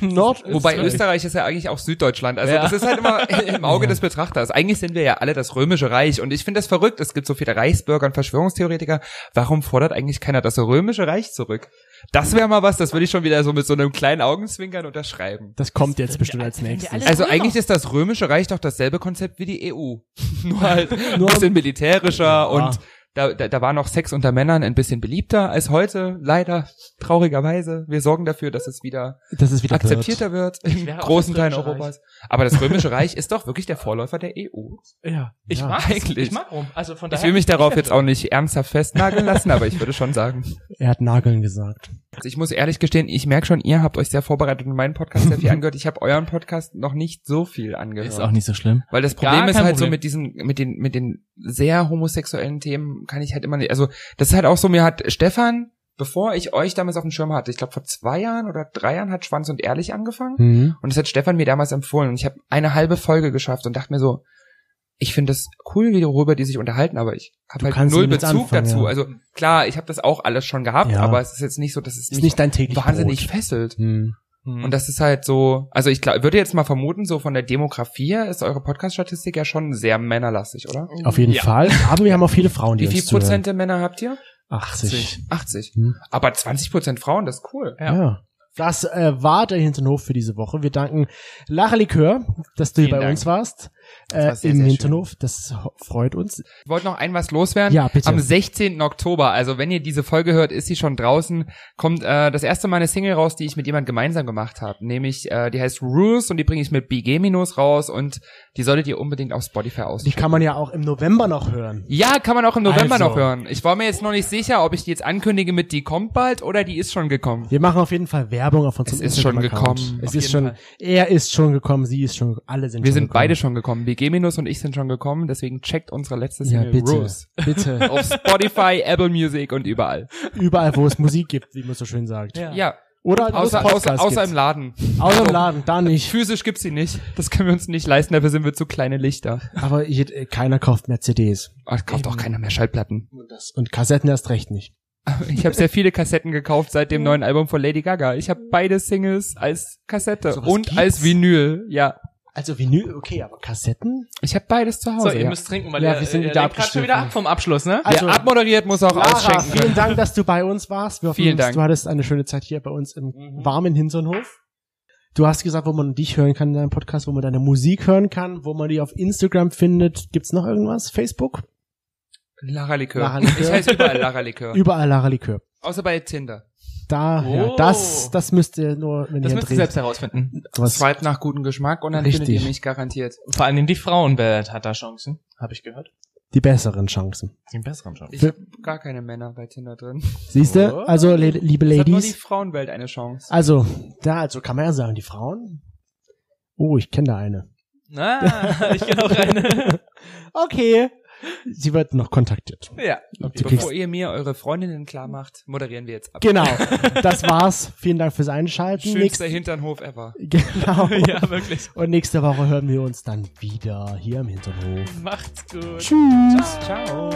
Nordösterreich. Wobei Österreich ist ja eigentlich auch Süddeutschland. Also Ja. das ist halt immer im Auge Ja. des Betrachters. Eigentlich sind wir ja alle das römische Reich. Und ich finde das verrückt. Es gibt so viele Reichsbürger und Verschwörungstheoretiker. Warum fordert eigentlich keiner das römische Reich zurück? Das wäre mal was, das würde ich schon wieder so mit so einem kleinen Augenzwinkern unterschreiben. Das kommt jetzt bestimmt als nächstes. Also eigentlich ist das römische Reich doch dasselbe Konzept wie die EU. Nur halt ein bisschen militärischer Ja. und da, da, da war noch Sex unter Männern ein bisschen beliebter als heute, leider, traurigerweise. Wir sorgen dafür, dass es wieder Das ist wieder wird. akzeptierter wird im wäre auch großen das Teil Römische Europas. Aber das Römische Reich ist doch wirklich der Vorläufer der EU. Ja. Ich Ja, mag eigentlich. Ich mag Rom. Also von Ich daher. will mich darauf jetzt auch nicht ernsthaft festnageln lassen, aber ich würde schon sagen. Er hat Nageln gesagt. Also ich muss ehrlich gestehen, ich merke schon, ihr habt euch sehr vorbereitet und meinen Podcast sehr viel angehört. Ich habe euren Podcast noch nicht so viel angehört. Ist auch nicht so schlimm. Weil das Gar Problem ist halt so Problem. mit diesen, mit den, mit den sehr homosexuellen Themen kann ich halt immer nicht, also das ist halt auch so, mir hat Stefan, bevor ich euch damals auf dem Schirm hatte, ich glaube vor zwei Jahren oder drei Jahren hat Schwanz und Ehrlich angefangen Mhm. und das hat Stefan mir damals empfohlen und ich habe eine halbe Folge geschafft und dachte mir so, ich finde das cool, wie worüber die sich unterhalten, aber ich habe halt null Bezug anfangen, dazu. ja. Also klar, ich habe das auch alles schon gehabt, Ja. aber es ist jetzt nicht so, dass es Ist nicht dein täglich wahnsinnig Brot. fesselt. Mhm. Hm. Und das ist halt so, also ich glaub, würde jetzt mal vermuten, so von der Demografie her ist eure Podcast-Statistik ja schon sehr männerlastig, oder? Auf jeden Ja. Fall. Aber wir haben auch viele Frauen, die Wie viel. Prozent der Männer habt ihr? 80. 80. Hm. Aber 20 Prozent Frauen, das ist cool. Ja. Ja. Das äh, war der Hinternhof für diese Woche. Wir danken Lara Likör, dass du hier bei Dank. uns warst. Äh, sehr, Im sehr Hinternhof. Das freut uns. Ich wollte noch ein was loswerden. Ja, bitte. Am 16. Oktober, also wenn ihr diese Folge hört, ist sie schon draußen, kommt äh, das erste Mal eine Single raus, die ich mit jemand gemeinsam gemacht habe. Nämlich, äh, die heißt Rules und die bringe ich mit BG Minus raus und die solltet ihr unbedingt auf Spotify Die auschecken. kann man ja auch im November noch hören. Ja, kann man auch im November Also. noch hören. Ich war mir jetzt noch nicht sicher, ob ich die jetzt ankündige mit die kommt bald oder die ist schon gekommen. Wir machen auf jeden Fall Werbung auf unserem Es ist schon gekommen. Es Auf ist schon, Fall. er ist schon gekommen, sie ist schon, alle sind Wir schon sind gekommen. beide schon gekommen. BG Minus und ich sind schon gekommen, deswegen checkt unsere letzte Ja, Single bitte. Rules. Bitte. Auf Spotify, Apple Music und überall. Überall, wo es Musik gibt, wie man so schön sagt. Ja. Ja, Oder als Außer, außer, außer gibt's. im Laden. Außer im Laden, da nicht. Physisch gibt's sie nicht. Das können wir uns nicht leisten, dafür sind wir zu kleine Lichter. Aber ich, äh, keiner kauft mehr CDs. Ach, kauft auch keiner mehr Schallplatten. Und, das, und Kassetten erst recht nicht. Ich habe sehr viele Kassetten gekauft seit dem neuen Album von Lady Gaga. Ich habe beide Singles als Kassette Sowas und gibt's? als Vinyl. Ja, Also Vinyl, okay, aber Kassetten? ich habe beides zu Hause. So, ihr ja. müsst trinken, weil Ja, ihr, wir sind ihr wieder grad schon wieder ab vom Abschluss, ne? Also, Wer abmoderiert, muss auch Lara, ausschenken. vielen Dank, dass du bei uns warst. Wir hoffen, Vielen Dank. du hattest eine schöne Zeit hier bei uns im warmen Hinternhof. Du hast gesagt, wo man dich hören kann in deinem Podcast, wo man deine Musik hören kann, wo man die auf Instagram findet. Gibt's noch irgendwas? Facebook? Lara Likör. Lara Likör. Ich heiße überall Lara Likör. Überall Lara Likör. Außer bei Tinder. Da, ja, Oh. das, das müsst ihr nur, wenn Das ihr müsst ihr selbst herausfinden. Was, Swipe nach gutem Geschmack und dann Richtig. findet ihr mich garantiert. Vor allem die Frauenwelt hat da Chancen, habe ich gehört. die besseren Chancen. Die besseren Chancen. Ich habe gar keine Männer bei Tinder drin. Siehst du? Oh. Also, le- liebe Es hat nur die Ladies. Frauenwelt eine Chance. Also, da, also kann man ja sagen, die Frauen. Oh, ich kenne da eine. Ah, ich kenne auch eine. Okay. Sie wird noch kontaktiert. ja. Bevor kriegst, ihr mir eure Freundinnen klar macht, moderieren wir jetzt ab. genau. Das war's. Vielen Dank fürs Einschalten. Schönster Hinternhof ever. Genau. ja, wirklich. Und nächste Woche hören wir uns dann wieder hier im Hinterhof. Macht's gut. Tschüss. Ciao.